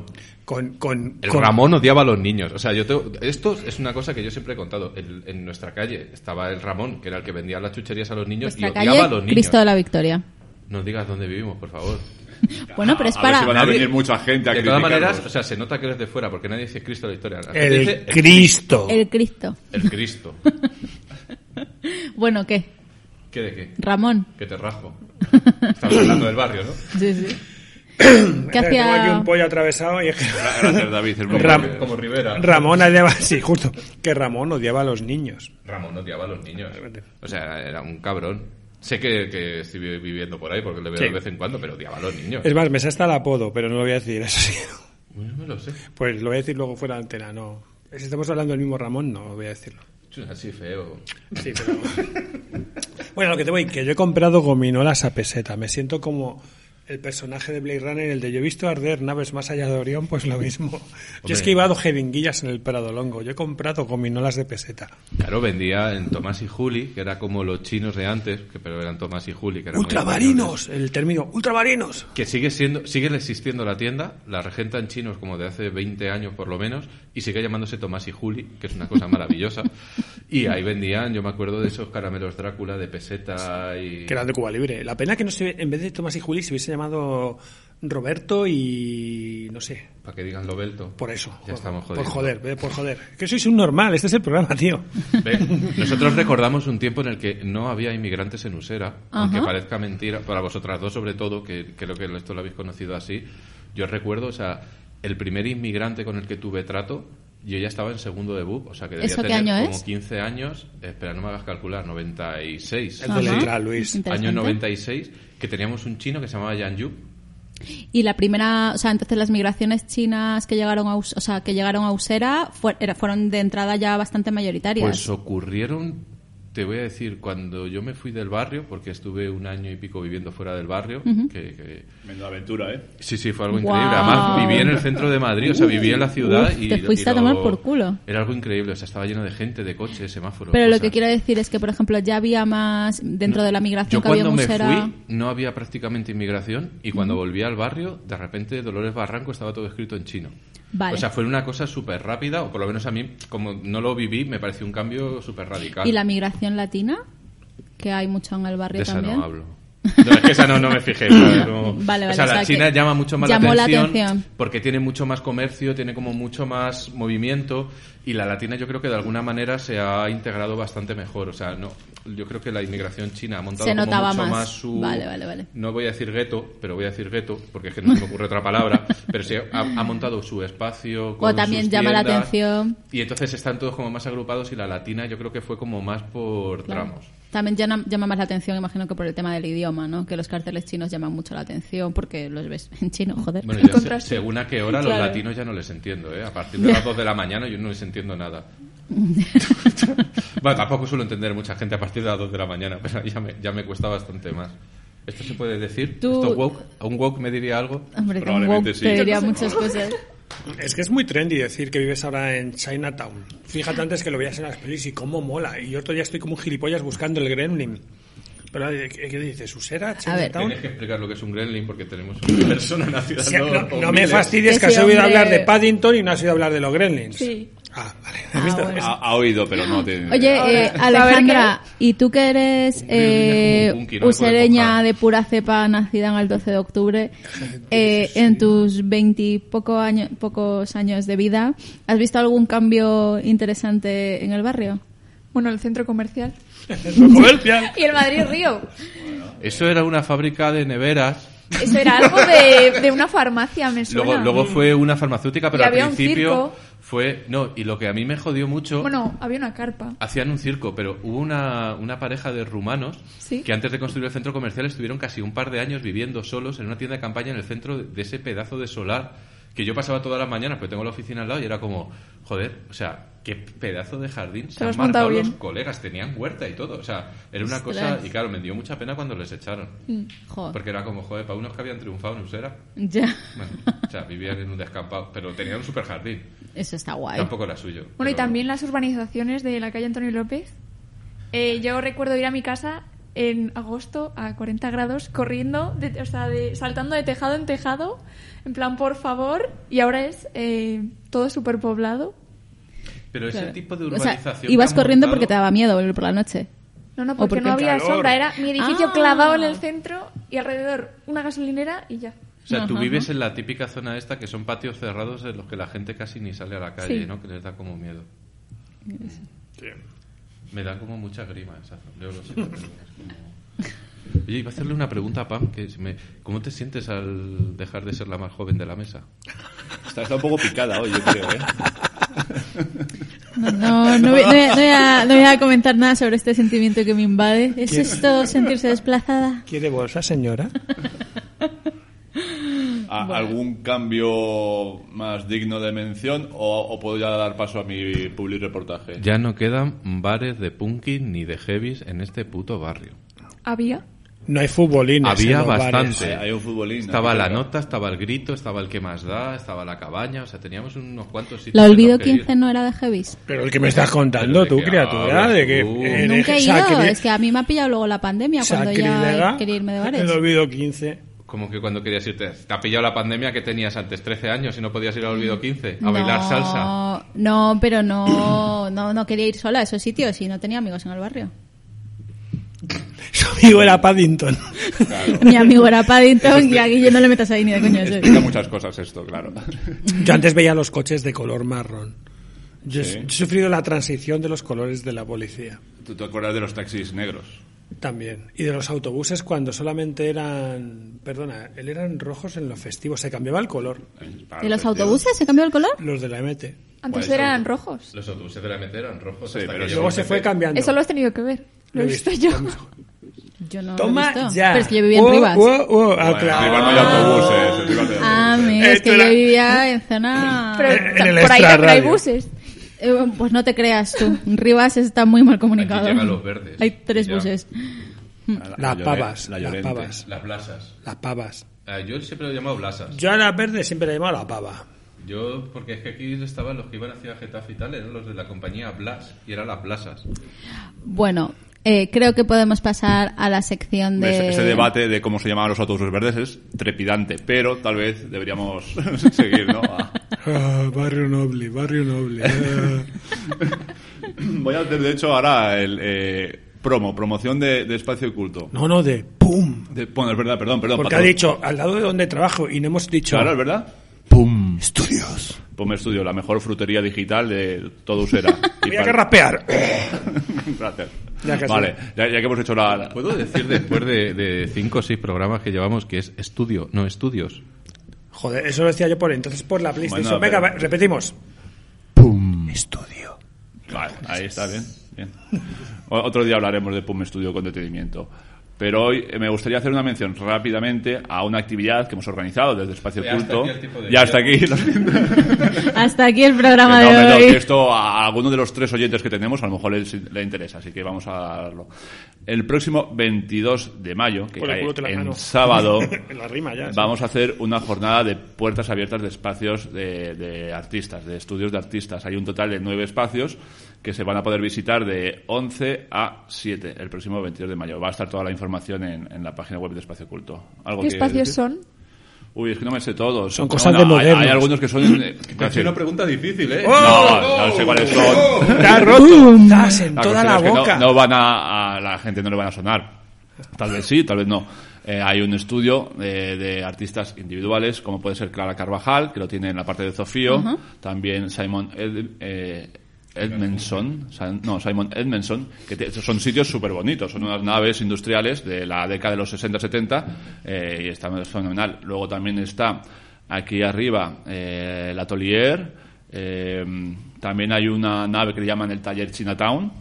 S10: Con, con,
S2: El
S10: con-
S2: Ramón odiaba a los niños. O sea, yo tengo- esto es una cosa que yo siempre he contado. El- en nuestra calle estaba el Ramón, que era el que vendía las chucherías a los niños
S6: Nuestra
S2: y odiaba a los niños.
S6: Cristo de la Victoria.
S2: No digas dónde vivimos, por favor.
S6: Bueno, pero es
S1: A ver
S6: para...
S1: si van a venir mucha gente a
S2: De todas maneras, o sea, se nota que eres de fuera porque nadie dice Cristo de la historia. La
S10: El
S2: dice
S10: Cristo.
S6: El Cristo.
S2: El Cristo.
S6: Bueno, ¿qué?
S2: ¿Qué de qué?
S6: Ramón.
S2: Que te raspo. Estamos hablando del barrio, ¿no?
S6: Sí, sí. ¿Qué
S10: Tengo aquí
S6: hacía?
S10: un pollo atravesado y es que...
S1: Gracias, David. el buen
S10: Ram-.
S2: Como Rivera.
S10: Ramón odiaba, sí, justo, que Ramón odiaba a los niños.
S2: Ramón odiaba a los niños. O sea, era un cabrón. Sé que, que estoy viviendo por ahí porque le veo
S10: Sí.
S2: de vez en cuando, pero odiaba a los niños.
S10: Es más, me sé hasta el apodo, pero no lo voy a decir, eso sí.
S2: Bueno, no lo sé.
S10: Pues lo voy a decir luego fuera de antena, no. Si estamos hablando del mismo Ramón, no voy a decirlo.
S2: Es así feo.
S10: Sí, pero... Bueno, lo que te voy, que yo he comprado gominolas a peseta. Me siento como el personaje de Blade Runner, el de yo he visto arder naves más allá de Orión, pues lo mismo. Yo es que he llevado jeringuillas en el Prado Longo. Yo he comprado gominolas de peseta.
S2: Claro, vendía en Tomás y Juli, que era como los chinos de antes, que pero eran Tomás y Juli, que eran
S10: Ultramarinos, el término ultramarinos.
S2: Que sigue siendo, sigue existiendo la tienda, la regentan chinos como de hace 20 años por lo menos, y sigue llamándose Tomás y Juli, que es una cosa maravillosa. Y ahí vendían, yo me acuerdo de esos caramelos Drácula de peseta y...
S10: Que eran de Cuba Libre. La pena que no se, en vez de Tomás y Juli se hubiese llamado Roberto y no sé.
S2: Para que digan Lobelto.
S10: Por eso.
S2: Ya estamos
S10: Por
S2: jodidos.
S10: joder, eh, por joder. Que sois un normal, este es el programa, tío.
S2: Ve, Nosotros recordamos un tiempo en el que no había inmigrantes en Usera, aunque
S10: Ajá.
S2: parezca mentira, para vosotras dos sobre todo, que creo que esto lo habéis conocido así. Yo recuerdo, o sea, el primer inmigrante con el que tuve trato, yo ya estaba en segundo de BUP, o sea que debía
S6: ¿Eso qué
S2: tener
S6: año
S2: como
S6: es?
S2: 15 años, espera, no me hagas calcular, 96.
S10: El de Luis.
S2: Año 96, que teníamos un chino que se llamaba Yan Yu,
S6: Y la primera, o sea, entonces las migraciones chinas que llegaron a, Us- o sea, que llegaron a Usera fue- era- fueron de entrada ya bastante mayoritarias.
S2: Pues ocurrieron, te voy a decir, cuando yo me fui del barrio, porque estuve un año y pico viviendo fuera del barrio, que, que-
S1: Menuda aventura, ¿eh?
S2: Sí, sí, fue algo increíble. Además, viví en el centro de Madrid, o sea, viví en la ciudad
S6: Uf,
S2: y...
S6: te fuiste
S2: y
S6: a tomar por culo.
S2: Era algo increíble, o sea, estaba lleno de gente, de coches, semáforos...
S6: Pero lo que quiero decir es que, por ejemplo, ya había más dentro de la migración
S2: Yo
S6: que había
S2: cuando me
S6: Usera.
S2: fui no había prácticamente inmigración y cuando volví al barrio, de repente Dolores Barranco estaba todo escrito en chino.
S6: Vale.
S2: O sea, fue una cosa súper rápida, o por lo menos a mí, como no lo viví, me pareció un cambio súper radical.
S6: ¿Y la migración latina? Que hay mucho en el barrio
S2: De esa
S6: también.
S2: no hablo. No, es que esa no, no me fijé. No.
S6: Vale, vale,
S2: o sea,
S6: o
S2: la
S6: sea,
S2: China llama mucho más
S6: llamó
S2: la
S6: la
S2: atención, porque tiene mucho más comercio, tiene como mucho más movimiento y la latina yo creo que de alguna manera se ha integrado bastante mejor. O sea, no, yo creo que la inmigración china ha montado
S6: Se
S2: como
S6: notaba
S2: mucho
S6: más.
S2: más su...
S6: Vale, vale, vale.
S2: No voy a decir gueto, pero voy a decir gueto, porque es que no se me ocurre otra palabra, pero sí ha, ha montado su espacio con
S6: O también
S2: sus
S6: llama la atención.
S2: Y entonces están todos como más agrupados y la latina yo creo que fue como más por
S6: Claro.
S2: tramos.
S6: También llama, llama más la atención, imagino que por el tema del idioma, ¿no? Que los carteles chinos llaman mucho la atención porque los ves en chino, joder.
S2: Bueno, se-
S6: Contraste.
S2: según a qué hora
S6: Claro.
S2: los latinos ya no les entiendo, ¿eh? A partir de las 2 de la mañana yo no les entiendo nada. Bueno, tampoco suelo entender mucha gente a partir de las 2 de la mañana, pero ya me, ya me cuesta bastante más. ¿Esto se puede decir?
S6: Tú-
S2: ¿Esto woke? ¿A un woke me diría algo?
S6: Hombre, que un woke te diría muchas cosas.
S10: Es que es muy trendy decir que vives ahora en Chinatown. Fíjate antes que lo veías en las pelis y cómo mola. Y yo todavía estoy como un gilipollas buscando el Gremlin. Pero, ¿qué, qué dices? ¿Usera? ¿Chinatown?
S2: Tienes que explicar lo que es un gremlin porque tenemos una persona
S10: Sí,
S2: en
S10: no,
S2: los
S10: no me
S2: 2000.
S10: fastidies que has oído
S6: hombre-
S10: hablar de Paddington y no has oído hablar de los Gremlins.
S12: Sí.
S10: Ah, vale. ¿Has visto?
S1: Ha, ha oído, pero no tiene.
S6: Oye, eh, Alejandra, ¿y tú que eres eh,
S1: punky, no
S6: usereña de pura cepa, nacida en el 12 de octubre, eh, en tus veintipoco años, pocos años de vida, ¿has visto algún cambio interesante en el barrio?
S12: Bueno, el centro comercial.
S10: comercial.
S12: y el Madrid Río.
S2: Eso era una fábrica de neveras.
S12: Eso era algo de, de una farmacia, me suena.
S2: Luego, luego fue una farmacéutica, pero
S12: Y
S2: al
S12: había un
S2: principio
S12: circo.
S2: Fue... No, y lo que a mí me jodió mucho...
S12: Bueno, había una carpa.
S2: Hacían un circo, pero hubo una, una pareja de rumanos
S12: Sí.
S2: que antes de construir el centro comercial estuvieron casi un par de años viviendo solos en una tienda de campaña en el centro de, de ese pedazo de solar que yo pasaba todas las mañanas, pero tengo la oficina al lado y era como, joder, o sea, qué pedazo de jardín se han marcado los colegas, tenían huerta y todo, o sea, era una cosa, y claro, me dio mucha pena cuando les echaron.
S6: Mm, joder.
S2: Porque era como, joder, para unos que habían triunfado en Usera,
S6: Ya,
S2: bueno, o sea, vivían en un descampado, pero tenían un super jardín.
S6: eso está guay.
S2: Tampoco era suyo.
S12: Bueno, y también las urbanizaciones de la calle Antonio López. Eh, yo recuerdo ir a mi casa en agosto a 40 grados corriendo, de- o sea, de- saltando de tejado en tejado, en plan, por favor, y ahora es eh, todo superpoblado.
S2: Pero ese
S6: Claro.
S2: tipo de
S6: O sea,
S2: urbanización...
S6: ibas corriendo
S2: montado-
S6: porque te daba miedo volver por la noche.
S12: No, no,
S6: ¿O
S12: porque
S6: por
S12: no había
S10: Calor.
S12: sombra, era mi edificio
S6: Ah.
S12: clavado en el centro y alrededor una gasolinera y ya.
S2: O sea, tú
S6: Ajá,
S2: vives
S6: ajá.
S2: en la típica zona esta que son patios cerrados en los que la gente casi ni sale a la calle,
S12: Sí.
S2: ¿no? Que les da como miedo. Me da como mucha grima esa zona. Yo lo sé, pero es como- Oye, iba a hacerle una pregunta a Pam. Que me... ¿Cómo te sientes al dejar de ser la más joven de la mesa?
S1: Está, está un poco picada hoy, yo creo, ¿eh?
S6: No, no, no voy, no voy a, no voy a- comentar nada sobre este sentimiento que me invade. ¿Es esto sentirse desplazada?
S10: ¿Quiere bolsa, señora?
S1: ¿A- ¿Algún cambio más digno de mención o, o puedo ya dar paso a mi public reportaje?
S2: Ya no quedan bares de punky ni de heavies en este puto barrio.
S12: ¿Había?
S10: No hay futbolines.
S2: Había
S10: en los
S2: bastante.
S10: bares.
S1: Hay- un futbolín,
S2: Estaba la nota, estaba el grito, estaba el que más da, estaba la cabaña. O sea, teníamos unos cuantos sitios.
S6: ¿La Olvido
S2: los que ir.
S6: 15 no era de Heavis?
S10: Pero el que me estás contando tú,
S2: ¿de qué
S10: criatura, de que...
S6: Nunca he ido,
S10: sacri-
S6: es que a mí me ha pillado luego la pandemia cuando ya quería irme de bares.
S10: El olvido 15.
S2: Como que cuando querías irte. ¿Te ha pillado la pandemia que tenías antes 13 años y no podías ir al Olvido 15? A bailar salsa.
S6: No, pero no, no, no quería ir sola a esos sitios y no tenía amigos en el barrio.
S10: Su amigo era Paddington.
S6: Mi amigo era Paddington y a Guille no le metas ahí ni de coño.
S1: Explica muchas cosas esto, claro.
S10: Yo antes veía los coches de color marrón. Yo
S1: Sí.
S10: he sufrido la transición de los colores de la policía.
S1: ¿Tú te acuerdas de los taxis negros?
S10: También. Y de los autobuses cuando solamente eran... Perdona, él eran rojos en los festivos. Se cambiaba el color.
S6: ¿De los autobuses se cambió el color?
S10: Los de la MT.
S12: Antes
S2: Pues,
S12: eran
S2: los-
S12: rojos.
S2: Los autobuses de la MT eran rojos.
S1: Sí,
S2: hasta
S1: pero
S2: que
S10: Luego se fue cambiando.
S12: Eso lo has tenido que ver. Lo he
S10: Lo he
S12: visto
S10: visto.
S12: yo.
S6: Yo no lo he
S10: Toma
S6: visto.
S10: ya.
S6: Pero es que yo vivía en Rivas.
S10: oh, oh. Ah,
S1: Bueno,
S10: claro.
S1: en Rivas no hay autobuses,
S6: Ah, es que yo vivía en zona...
S12: Pero
S10: En el
S12: por ahí también hay buses.
S6: Eh, pues no te creas tú. Rivas está muy mal comunicado.
S2: Aquí llegan los verdes.
S6: Hay tres
S2: Ya.
S6: buses.
S1: La- la
S10: Las
S1: Llore-
S10: pavas.
S1: la
S10: las
S1: Llorente.
S10: pavas.
S2: Las blasas.
S10: Las pavas.
S2: Ah, yo siempre lo he llamado blasas.
S10: Yo a la verde siempre la he llamado la pava.
S2: Yo, porque es que aquí estaban los que iban hacia Getafe y tal, eran los de la compañía Blas, y eran las blasas.
S6: Bueno, Eh, creo que podemos pasar a la sección de...
S1: Ese, ese debate de cómo se llaman los autobuses verdes es trepidante, pero tal vez deberíamos seguir, ¿no? A-
S10: Ah, barrio noble, barrio noble. ah.
S1: Voy a hacer, de hecho, ahora el eh, promo, promoción de, de espacio oculto.
S10: No, no, de pum.
S1: De- bueno, es verdad, perdón, perdón.
S10: Porque ha
S1: patrón.
S10: dicho al lado de donde trabajo y no hemos dicho.
S1: Claro, es verdad.
S10: Pum. Estudios.
S1: Pum Studio, la mejor frutería digital de todo Usera. Y
S10: Había que rapear.
S1: Gracias.
S10: Ya que
S1: vale, ya, ya que hemos hecho la... la-
S2: Puedo decir después de, de cinco o seis programas que llevamos que es estudio, no estudios.
S10: Joder, eso lo decía yo por entonces por la PlayStation.
S2: Bueno,
S10: Venga,
S2: pero-
S10: va, repetimos.
S1: Vale, ahí está, bien. bien. Otro día hablaremos de PUM Studio con detenimiento. Pero hoy eh, me gustaría hacer una mención rápidamente a una actividad que hemos organizado desde Espacio
S2: Ya hasta aquí de
S1: Ya hasta aquí.
S6: Hasta aquí el programa
S1: Que no,
S6: de
S1: no,
S6: hoy.
S1: que esto a alguno de los tres oyentes que tenemos a lo mejor les- le, interesa, así que vamos a darlo. El próximo 22 de mayo, que cae en sábado,
S10: En la rima ya, sí.
S1: vamos a hacer una jornada de puertas abiertas de espacios de, de artistas, de estudios de artistas. Hay un total de nueve espacios que se van a poder visitar de 11 a 7 el próximo 22 de mayo. Va a estar toda la información en, en la página web de Espacio Oculto. ¿Algo
S12: ¿Qué espacios
S1: decir?
S12: son?
S1: Uy, es que no me sé todos.
S10: Son cosas de
S1: hay-
S10: modernos.
S1: Hay, algunos que son... eh,
S2: Casi una pregunta difícil, ¿eh?
S1: no, no sé cuáles son.
S10: Roto. Estás en
S1: La
S10: toda la
S1: es que no-
S10: boca.
S1: No, van a, a la gente no le van a sonar. Tal vez sí, tal vez no. Eh, hay un estudio eh, de artistas individuales, como puede ser Clara Carvajal, que lo tiene en la parte de Zofío. También Simon Ed- eh, Edmondson, no, Simon Edmondson, que te- son sitios súper bonitos. Son unas naves industriales de la década de los 60-70 eh, y está fenomenal. Luego también está aquí arriba eh, el Atelier. eh, también hay una nave que le llaman el Taller Chinatown.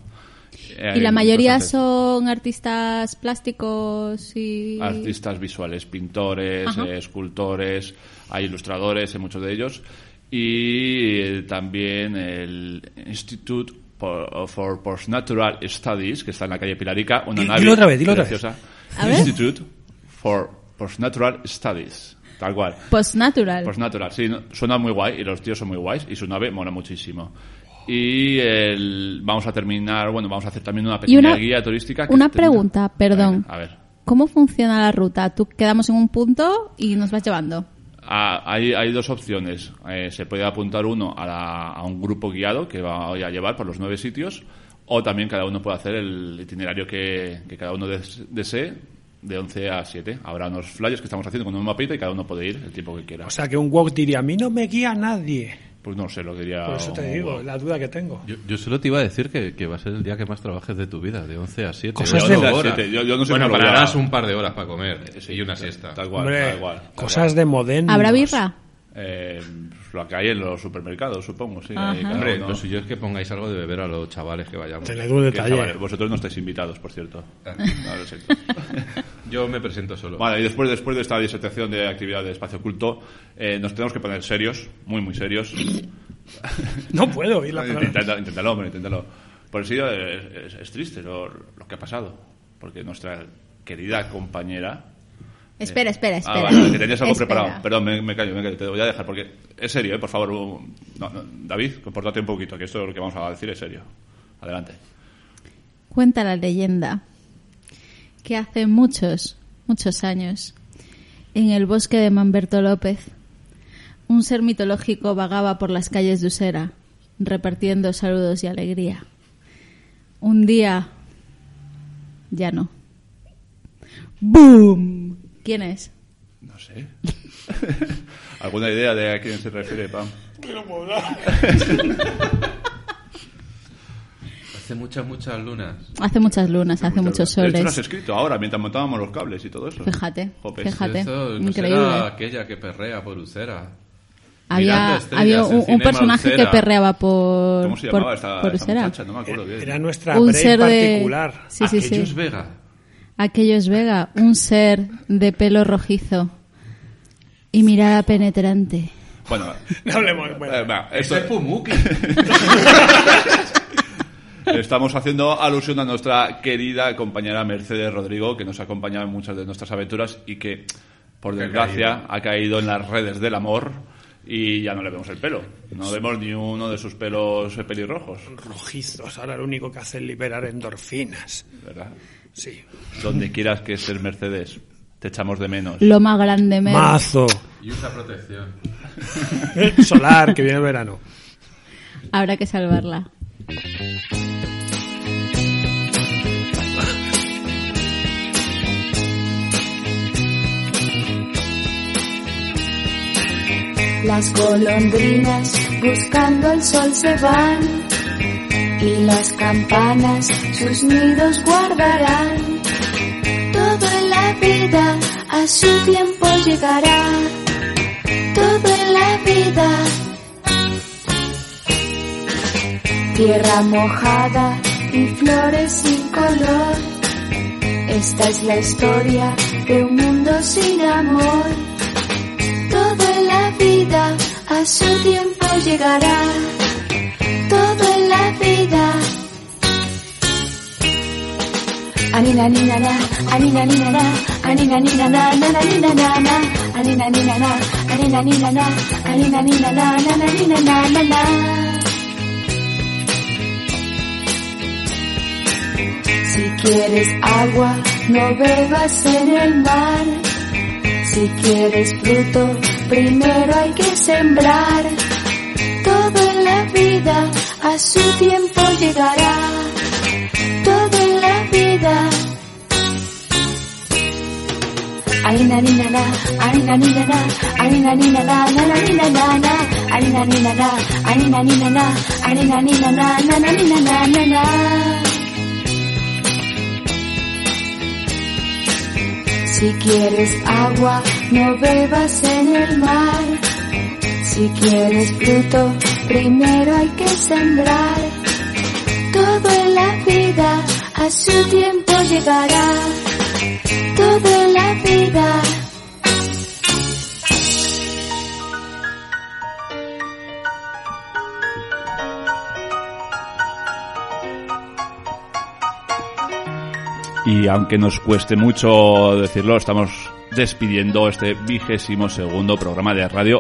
S1: Eh,
S6: Y la mayoría son artistas plásticos y...
S1: artistas visuales, pintores, eh, escultores, hay ilustradores, hay muchos de ellos. Y eh, también el Institute for, Postnatural Studies, que está en la calle Pilarica. Una nave
S10: dilo otra vez, dilo otra vez.
S1: preciosa. Institute for Postnatural Studies. Tal cual.
S6: Postnatural.
S1: Postnatural, sí, suena muy guay y los tíos son muy guays y su nave mola muchísimo. Y el, vamos a terminar, bueno, vamos a hacer también una pequeña
S6: una,
S1: guía turística. que
S6: una pregunta, perdón.
S1: A ver.
S6: ¿Cómo funciona la ruta? Tú quedamos en un punto y nos vas llevando.
S1: Ah, hay, hay dos opciones. Eh, se puede apuntar uno a, la- a un grupo guiado que va a llevar por los nueve sitios, o también cada uno puede hacer el itinerario que, cada uno des- desee, de 11 a 7. Habrá unos flyers que estamos haciendo con un mapita y cada uno puede ir el tiempo que quiera.
S10: O sea, que un walk diría, a mí no me guía nadie.
S1: Pues no sé, lo diría.
S10: Por eso te
S1: un
S10: digo, la duda que tengo.
S2: Yo, yo solo te iba a decir que, que va a ser el día que más trabajes de tu vida, de 11 a 7.
S10: Cosas de-
S2: horas.
S1: siete. Yo- yo no sé
S2: bueno, pararás un par de horas para comer y una siesta.
S1: Tal cual,
S10: Hombre,
S1: tal cual. tal
S10: cosas de modernos.
S6: ¿Habrá birra?
S1: Eh, lo que hay en los supermercados, supongo, sí. Ahí cada
S2: Hombre, lo suyo es que pongáis algo de beber a los chavales que vayamos.
S10: Tened un
S1: Que,
S10: detalle.
S1: chavales, vosotros no estáis invitados, por cierto.
S2: Ah.
S1: No, lo siento.
S2: Yo me presento solo.
S1: Vale, y después, después de esta disertación de actividad de espacio oculto, eh, nos tenemos que poner serios, muy, muy serios.
S10: No puedo oír la palabra.
S1: Inténtalo, inténtalo, hombre, inténtalo. Por sí, eh, es, es triste lo, lo que ha pasado. Porque nuestra querida compañera.
S6: Espera, espera,
S1: Ah,
S6: espera.
S1: vale, que tenías algo
S6: Espera.
S1: preparado. Perdón, me, me callo, me callo, te voy a dejar porque es serio, ¿eh? por favor. un- no, no, David, compórtate un poquito, que esto lo que vamos a decir es serio. Adelante.
S6: Cuenta la leyenda que hace muchos, muchos años, en el bosque de Manberto López, un ser mitológico vagaba por las calles de Usera, repartiendo saludos y alegría. Un día, ya no. ¡Boom! ¿Quién es?
S1: No sé. ¿Alguna idea de a quién se refiere, Pam?
S2: Hace muchas, muchas lunas.
S6: Hace muchas lunas, hace muchos
S1: De hecho, lo has
S6: soles.
S1: escrito ahora, mientras montábamos los cables y todo eso.
S6: Fíjate,
S1: Jope.
S6: fíjate.
S2: Eso no
S6: Increíble.
S2: será aquella que perrea por Usera.
S6: Había, había un, un personaje que perreaba por,
S1: ¿Cómo se
S6: por,
S1: llamaba esta,
S6: por
S1: esta muchacha? No me acuerdo bien.
S10: Era nuestra
S6: Un ser de-
S10: particular.
S6: Sí, sí, sí.
S2: Aquellos Vega.
S6: Aquellos Vega, un ser de pelo rojizo y mirada penetrante.
S1: Bueno,
S10: No hablemos. Bueno.
S1: eh, va, esto-
S2: Eso es Pumuki.
S1: Estamos haciendo alusión a nuestra querida compañera Mercedes Rodrigo, que nos ha acompañado en muchas de nuestras aventuras y que, por
S2: Que ha
S1: desgracia,
S2: caído.
S1: ha caído en las redes del amor y ya no le vemos el pelo. No vemos ni uno de sus pelos pelirrojos.
S10: Rojizos, ahora lo único que hace es liberar endorfinas.
S1: ¿Verdad?
S10: Sí.
S1: Donde quieras que estés Mercedes, te echamos de menos.
S6: Lo más grande, Mer.
S10: Mazo.
S2: Y usa protección.
S10: Solar, que viene el verano.
S6: Habrá que salvarla.
S11: Las golondrinas buscando el sol se van y las campanas sus nidos guardarán. Todo en la vida a su tiempo llegará. Todo en la vida. Tierra mojada y flores sin color. Esta es la historia de un mundo sin amor. Todo en la vida a su tiempo llegará. Todo en la vida. Anina nina na, anina nina na, anina nina na, na na nina na na, anina nina na, anina nina na, anina nina na, na na na na na. Si quieres agua, no bebas en el mar. Si quieres fruto, primero hay que sembrar. Todo en la vida a su tiempo llegará. Todo en la vida. Alina nina na, alina nina na, alina nina na, na na nina na na, alina nina na, alina nina na, alina nina na, na na nina na na na. Si quieres agua, no bebas en el mar. Si quieres fruto, primero hay que sembrar. Todo en la vida a su tiempo llegará. Todo en la vida.
S1: Y aunque nos cueste mucho decirlo, estamos despidiendo este vigésimo segundo programa de radio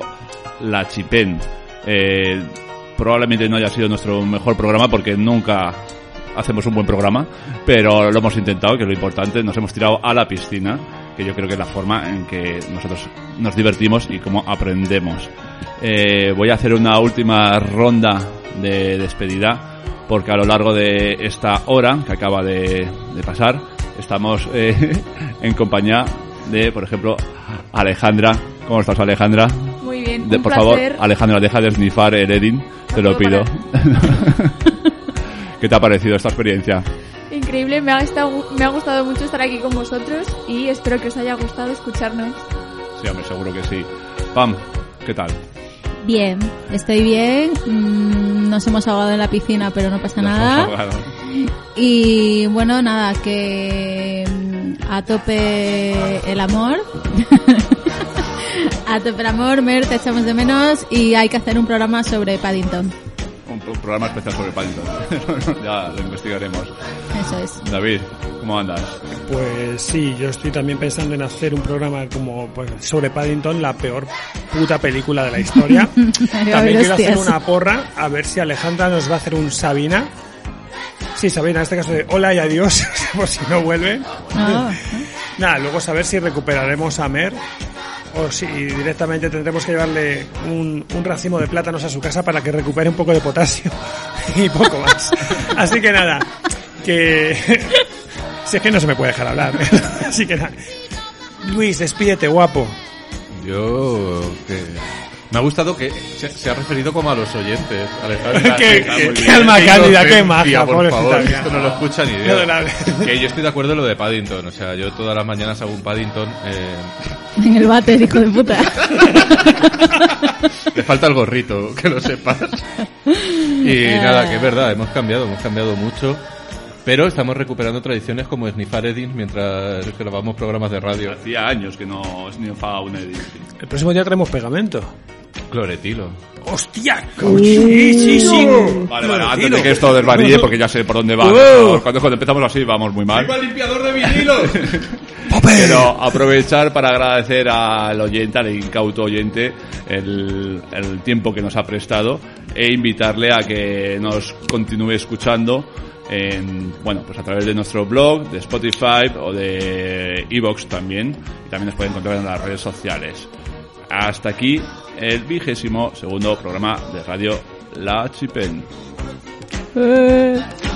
S1: La Chipen. Eh, probablemente no haya sido nuestro mejor programa porque nunca hacemos un buen programa, pero lo hemos intentado, que es lo importante, nos hemos tirado a la piscina, que yo creo que es la forma en que nosotros nos divertimos y cómo aprendemos. Eh, voy a hacer una última ronda de despedida porque a lo largo de esta hora que acaba de pasar estamos eh, en compañía de, por ejemplo, Alejandra. ¿Cómo estás, Alejandra?
S12: Muy bien,
S1: De-
S12: un
S1: por
S12: placer.
S1: favor, Alejandra, deja de snifar el Edin, te lo pido. ¿Qué te ha parecido esta experiencia?
S12: Increíble, me ha, estado- me ha gustado mucho estar aquí con vosotros y espero que os haya gustado escucharnos.
S1: Sí, hombre, seguro que sí. Pam, ¿qué tal?
S6: Bien, estoy bien. mm, Nos hemos ahogado en la piscina, pero no pasa
S1: Nos hemos
S6: nada.
S1: ahogado.
S6: Y bueno, nada, que mm, a tope el amor. a tope el amor, Mer, te echamos de menos y hay que hacer un programa sobre Paddington.
S1: Un, un programa especial sobre Paddington. ya lo investigaremos.
S6: Eso es.
S1: David, ¿cómo andas?
S10: Pues sí, yo estoy también pensando en hacer un programa como pues, sobre Paddington, la peor puta película de la historia. También quiero hacer una porra, a ver si Alejandra nos va a hacer un Sabina. Sí, Sabina, en este caso de hola y adiós, por si no vuelve. Nada, luego saber si recuperaremos a Mer o si directamente tendremos que llevarle un, un racimo de plátanos a su casa para que recupere un poco de potasio y poco más. Así que nada, que... si es que no se me puede dejar hablar. Así que nada. Luis, despídete, guapo.
S2: Yo que me ha gustado que se, se ha referido como a los oyentes. Alejandra,
S10: Qué-
S2: Está
S10: qué-
S2: muy
S10: qué
S2: bien.
S10: alma cálida, qué maja,
S2: por
S10: pobrecita
S2: favor, esto no lo escucha ni
S10: adorable.
S2: Que yo estoy de acuerdo en lo de Paddington, o sea, yo todas las mañanas hago un Paddington. Eh,
S6: En el váter, hijo de puta.
S2: le falta el gorrito, que lo sepas. Y
S6: Ah.
S2: nada, que es verdad, hemos cambiado, hemos cambiado mucho. Pero estamos recuperando tradiciones como snifar Edins mientras grabamos programas de radio.
S1: Hacía años que no sniffaba un Edin.
S10: El próximo día traemos pegamento.
S2: Cloretilo.
S10: ¡Hostia! Sí, sí, sí.
S1: Vale, vale, antes de que esto desvaríe, porque ya sé por dónde va. Cuando, cuando empezamos así vamos muy mal.
S2: limpiador de vinilos!
S1: Quiero aprovechar para agradecer al oyente, al incauto oyente, el, el tiempo que nos ha prestado e invitarle a que nos continúe escuchando en, bueno, pues a través de nuestro blog, de Spotify o de Evox también. Y también nos puede encontrar en las redes sociales. Hasta aquí el vigésimo segundo programa de Radio La Chipen.
S6: Eh.